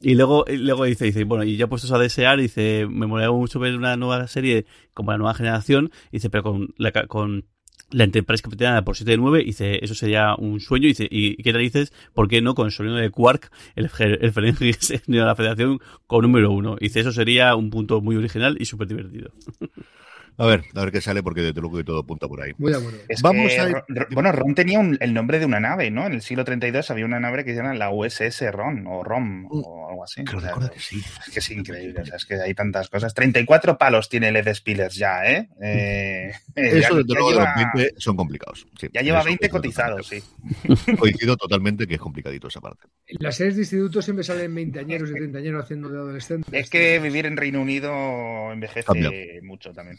y luego, luego dice, dice, bueno, y ya puestos a desear, dice, me molaría mucho ver una nueva serie como la nueva generación, dice, pero con, la, con la Enterprise capitaneada por 7 de 9, dice, eso sería un sueño, dice, ¿y qué te dices? ¿Por qué no con el sonido de Quark, el, el <laughs> de la Federación con número 1? Dice, eso sería un punto muy original y súper divertido. <laughs> A ver, a ver qué sale, porque desde luego que todo apunta por ahí. Muy bueno. Vamos a... bueno, Ron tenía el nombre de una nave, ¿no? En el siglo 32 había una nave que se llama la USS Ron, o ROM, mm. o algo así. Creo, que sí. Es que es increíble, o sea, es que hay tantas cosas. 34 palos tiene el Ed Spillers ya, ¿eh? eh, <laughs> eso, desde luego, lleva... de los 20 son complicados. ya lleva 20 cotizados, sí. <laughs> <laughs> Coincido totalmente que es complicadito esa parte. Las series de instituto siempre salen veinteañeros y treintañeros haciendo de adolescentes. Es que vivir en Reino Unido envejece mucho también.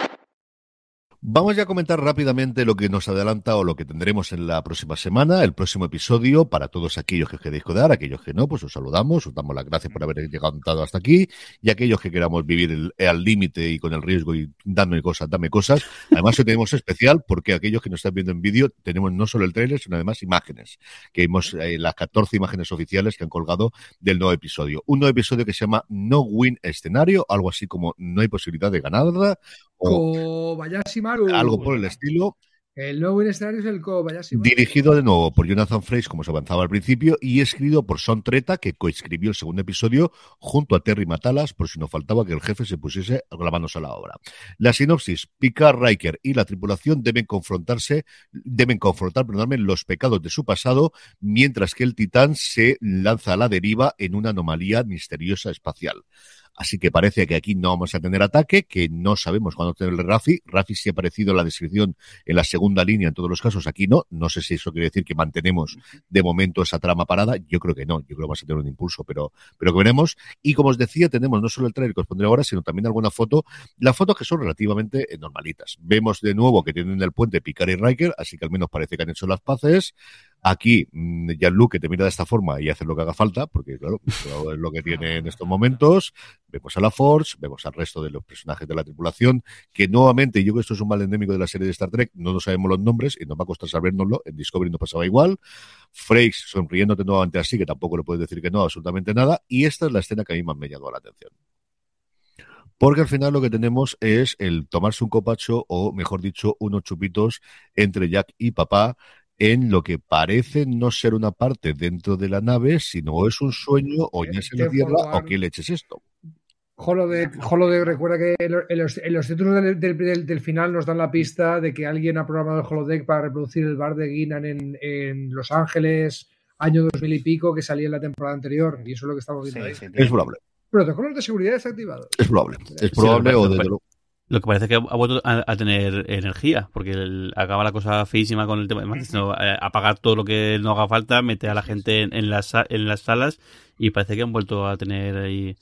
Vamos ya a comentar rápidamente lo que nos adelanta o lo que tendremos en la próxima semana, el próximo episodio, para todos aquellos que queréis quedar, aquellos que no, pues os saludamos, os damos las gracias por haber llegado hasta aquí, y aquellos que queramos vivir al límite y con el riesgo y dando cosas, dame cosas. Además, hoy tenemos especial porque aquellos que nos están viendo en vídeo tenemos no solo el trailer, sino además imágenes, que vimos eh, las 14 imágenes oficiales que han colgado del nuevo episodio. Un nuevo episodio que se llama No Win Escenario, algo así como no hay posibilidad de ganarla, Kobayashi Maru. Algo por el estilo. El nuevo escenario es el Kobayashi Maru. Dirigido de nuevo por Jonathan Frakes, como se avanzaba al principio, y escrito por Son Treta, que coescribió el segundo episodio junto a Terry Matalas, por si no faltaba que el jefe se pusiese las manos a la obra. La sinopsis, Picard, Riker y la tripulación deben confrontarse, deben confrontar, perdóname, los pecados de su pasado, mientras que el Titán se lanza a la deriva en una anomalía misteriosa espacial. Así que parece que aquí no vamos a tener ataque, que no sabemos cuándo tener el Rafi. Rafi sí ha aparecido en la descripción en la segunda línea en todos los casos, aquí no. No sé si eso quiere decir que mantenemos de momento esa trama parada. Yo creo que no, yo creo que vamos a tener un impulso, pero, pero que veremos. Y como os decía, tenemos no solo el trailer que os pondré ahora, sino también alguna foto, las fotos que son relativamente eh, normalitas. Vemos de nuevo que tienen el puente Picard y Riker, así que al menos parece que han hecho las paces. Aquí, mm, Jean-Luc que te mira de esta forma y hace lo que haga falta, porque claro, es lo que tiene en estos momentos. Vemos a la Force, vemos al resto de los personajes de la tripulación, que nuevamente, yo creo que esto es un mal endémico de la serie de Star Trek, no nos sabemos los nombres y nos va a costar sabérnoslo. En Discovery no pasaba igual. Frakes sonriéndote nuevamente así, que tampoco le puedes decir que no, absolutamente nada. Y esta es la escena que a mí más me llamó la atención. Porque al final lo que tenemos es el tomarse un copacho o, mejor dicho, unos chupitos entre Jack y papá en lo que parece no ser una parte dentro de la nave, sino es un sueño o ya es en la Tierra o qué leche es esto. Holodeck, recuerda que en los, en títulos del, final nos dan la pista de que alguien ha programado el Holodeck para reproducir el bar de Guinan en, Los Ángeles, año 2000 y pico, que salía en la temporada anterior. Y eso es lo que estamos viendo ahí. es probable. Protocolos de seguridad desactivados. Es probable. Es probable o desde luego. Lo que parece que ha vuelto a, tener energía, porque acaba la cosa feísima con el tema de eh, apagar todo lo que no haga falta, meter a la gente en, las, en las salas y parece que han vuelto a tener ahí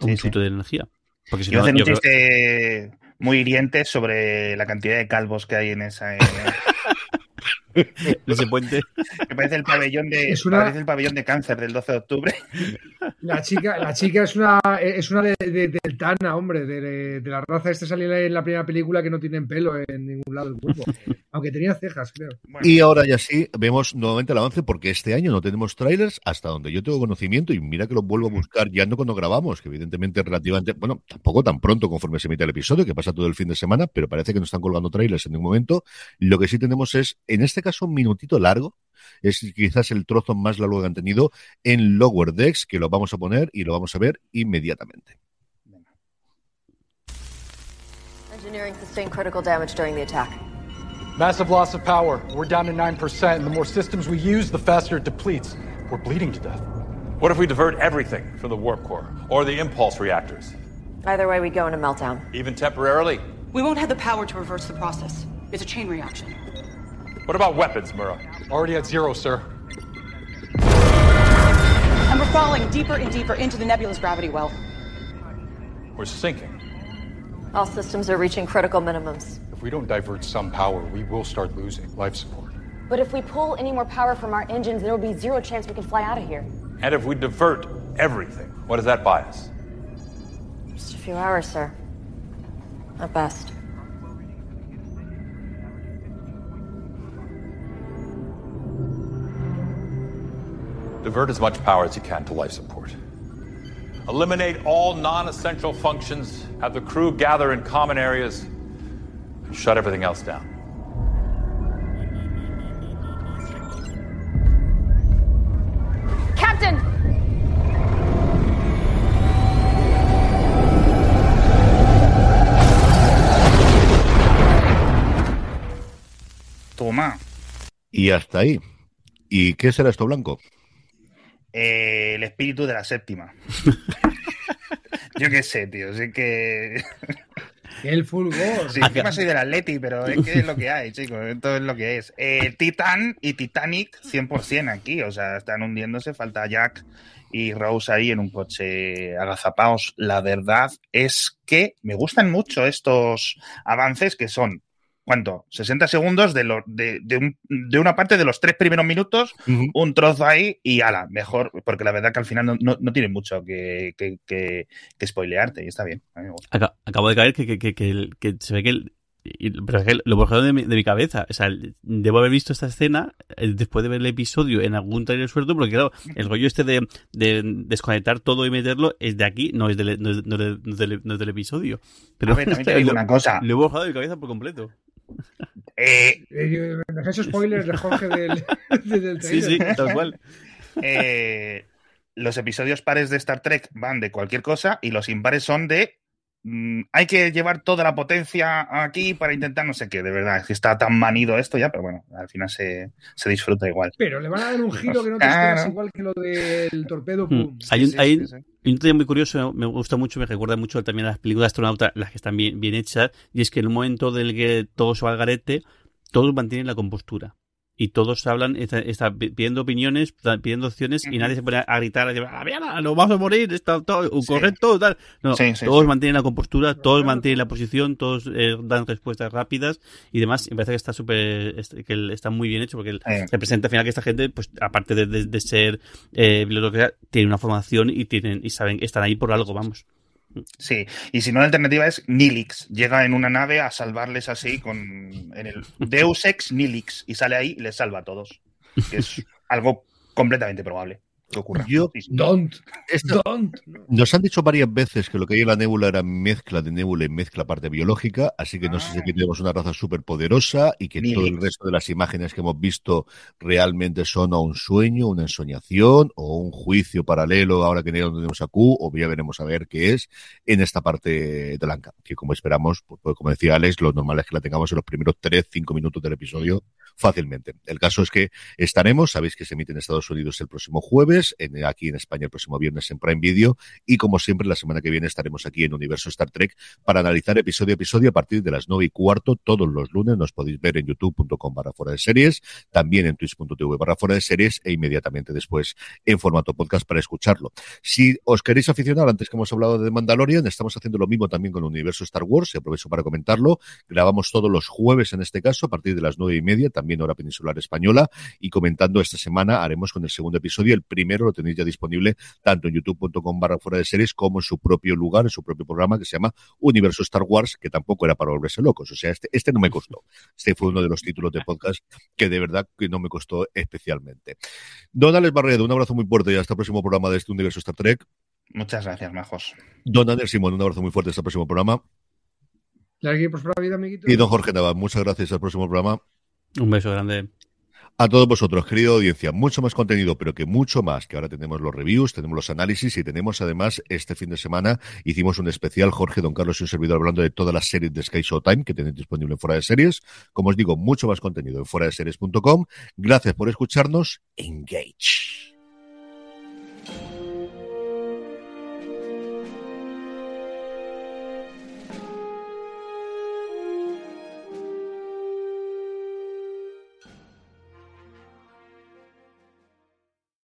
un chute de energía. Porque si no, un chiste muy hiriente sobre la cantidad de calvos que hay en esa... <laughs> <laughs> ese puente. Me parece el pabellón de, es el pabellón de cáncer del 12 de octubre. <laughs> La chica, la chica es una, es una de, del Tana, hombre, de, de, la raza. Este salía en la primera película que no tienen pelo en ningún lado del cuerpo. <laughs> Aunque tenía cejas, creo. Y ahora ya sí, vemos nuevamente el avance porque este año no tenemos trailers hasta donde yo tengo conocimiento y mira que lo vuelvo a buscar ya no cuando grabamos, que evidentemente relativamente, bueno, tampoco tan pronto conforme se emite el episodio, que pasa todo el fin de semana, pero parece que no están colgando trailers en ningún momento. Lo que sí tenemos es, en este caso, un minutito largo. Es quizás el trozo más largo que han tenido en Lower Decks, que lo vamos a poner y lo vamos a ver inmediatamente. Engineering sustained critical damage during the attack. Massive loss of power. We're down to 9%, and the more systems we use, the faster it depletes. We're bleeding to death. What if we divert everything from the warp core or the impulse reactors? Either way, we go into meltdown. Even temporarily? We won't have the power to reverse the process. It's a chain reaction. What about weapons, Murrah? Already at zero, sir. And we're falling deeper and deeper into the nebula's gravity well. We're sinking. All systems are reaching critical minimums. If we don't divert some power, we will start losing life support. But if we pull any more power from our engines, there will be zero chance we can fly out of here. And if we divert everything, what does that buy us? Just a few hours, sir. At best. Divert as much power as you can to life support. Eliminate all non-essential functions, have the crew gather in common areas, and shut everything else down. Captain! Toma. Y hasta ahí. ¿Y qué será esto blanco? Eh, el espíritu de la séptima. <laughs> Yo qué sé, tío. Así que. El fulgor. Sí, encima soy del Atleti, pero es que es lo que hay, chicos. Esto es lo que es. Eh, Titan y Titanic 100% aquí. O sea, están hundiéndose. Falta Jack y Rose ahí en un coche agazapaos. La verdad es que me gustan mucho estos avances que son ¿cuánto? 60 segundos de, lo, de, de, una parte de los tres primeros minutos, un trozo ahí y ala, mejor, porque la verdad que al final no, no, tiene mucho que, que, que, spoilearte y está bien. Acabo de caer que, que, se ve que pero es que lo borrado de mi, de mi cabeza. O sea, debo haber visto esta escena eh, después de ver el episodio en algún trailer suelto, porque claro, el rollo este de, de, desconectar todo y meterlo es de aquí, no es del, no es, no es del, no es del, episodio. Pero a <laughs> una cosa. Lo he borrado de mi cabeza por completo. Eh, eh hecho spoilers de Jorge del, <laughs> del Sí, sí, tal cual. Eh, los episodios pares de Star Trek van de cualquier cosa y los impares son de mm, hay que llevar toda la potencia aquí para intentar no sé qué, de verdad. Es que está tan manido esto ya, pero bueno, al final se, se disfruta igual. Pero le van a dar un giro que no te esperas igual que lo del torpedo. Pum. Hay un, hay un tema muy curioso, me gusta mucho, me recuerda mucho también a las películas de astronauta, las que están bien, bien hechas, y es que en un momento en el que todo se va al garete, todos mantienen la compostura y todos hablan, están está pidiendo opiniones, pidiendo opciones y nadie se pone a gritar, a decir, ah, nos vamos a morir, está todo correcto, tal. No, todos mantienen la compostura, todos mantienen la posición, todos eh, dan respuestas rápidas y demás. Me parece que está súper, que está muy bien hecho porque representa al final que esta gente, pues aparte de, ser eh, tiene una formación y tienen y saben, están ahí por algo, vamos. Sí, y si no, la alternativa es Nilix. Llega en una nave a salvarles así con en el <laughs> Deus Ex Nilix y sale ahí y les salva a todos. Es algo completamente probable ocurra. Yo, don't, don't. Nos han dicho varias veces que lo que hay en la nébula era mezcla de nébula y mezcla parte biológica, así que no sé si aquí ah. tenemos una raza súper poderosa y que todo el resto de las imágenes que hemos visto realmente son un sueño, una ensoñación o un juicio paralelo ahora que tenemos a Q, o ya veremos a ver qué es en esta parte de Lanka, que como esperamos, pues, pues, como decía Alex, lo normal es que la tengamos en los primeros 3-5 minutos del episodio fácilmente. El caso es que estaremos, sabéis que se emite en Estados Unidos el próximo jueves, aquí en España el próximo viernes en Prime Video y como siempre la semana que viene estaremos aquí en Universo Star Trek para analizar episodio a episodio a partir de las nueve y cuarto todos los lunes. Nos podéis ver en youtube.com barra fuera de series, también en twitch.tv barra fuera de series e inmediatamente después en formato podcast para escucharlo. Si os queréis aficionar, antes que hemos hablado de Mandalorian, estamos haciendo lo mismo también con Universo Star Wars y aprovecho para comentarlo. Grabamos todos los jueves en este caso a partir de las nueve y media, también hora peninsular española y comentando esta semana haremos con el segundo episodio. El primero lo tenéis ya disponible tanto en youtube.com barra fuera de series como en su propio lugar, en su propio programa que se llama Universo Star Wars, que tampoco era para volverse locos. O sea, este, este no me costó. Este fue uno de los títulos de podcast que de verdad que no me costó especialmente. Don Alex Barredo, un abrazo muy fuerte y hasta el próximo programa de este Universo Star Trek. Muchas gracias, Majos. Don Ander Simón, un abrazo muy fuerte hasta el próximo programa. Y don Jorge Nava, muchas gracias al próximo programa. Un beso grande. A todos vosotros, querida audiencia, mucho más contenido, pero que mucho más, que ahora tenemos los reviews, tenemos los análisis y tenemos además este fin de semana hicimos un especial, Jorge, Don Carlos y un servidor hablando de todas las series de Sky Showtime que tenéis disponible en Fuera de Series. Como os digo, mucho más contenido en fuera de series.com. Gracias por escucharnos. Engage.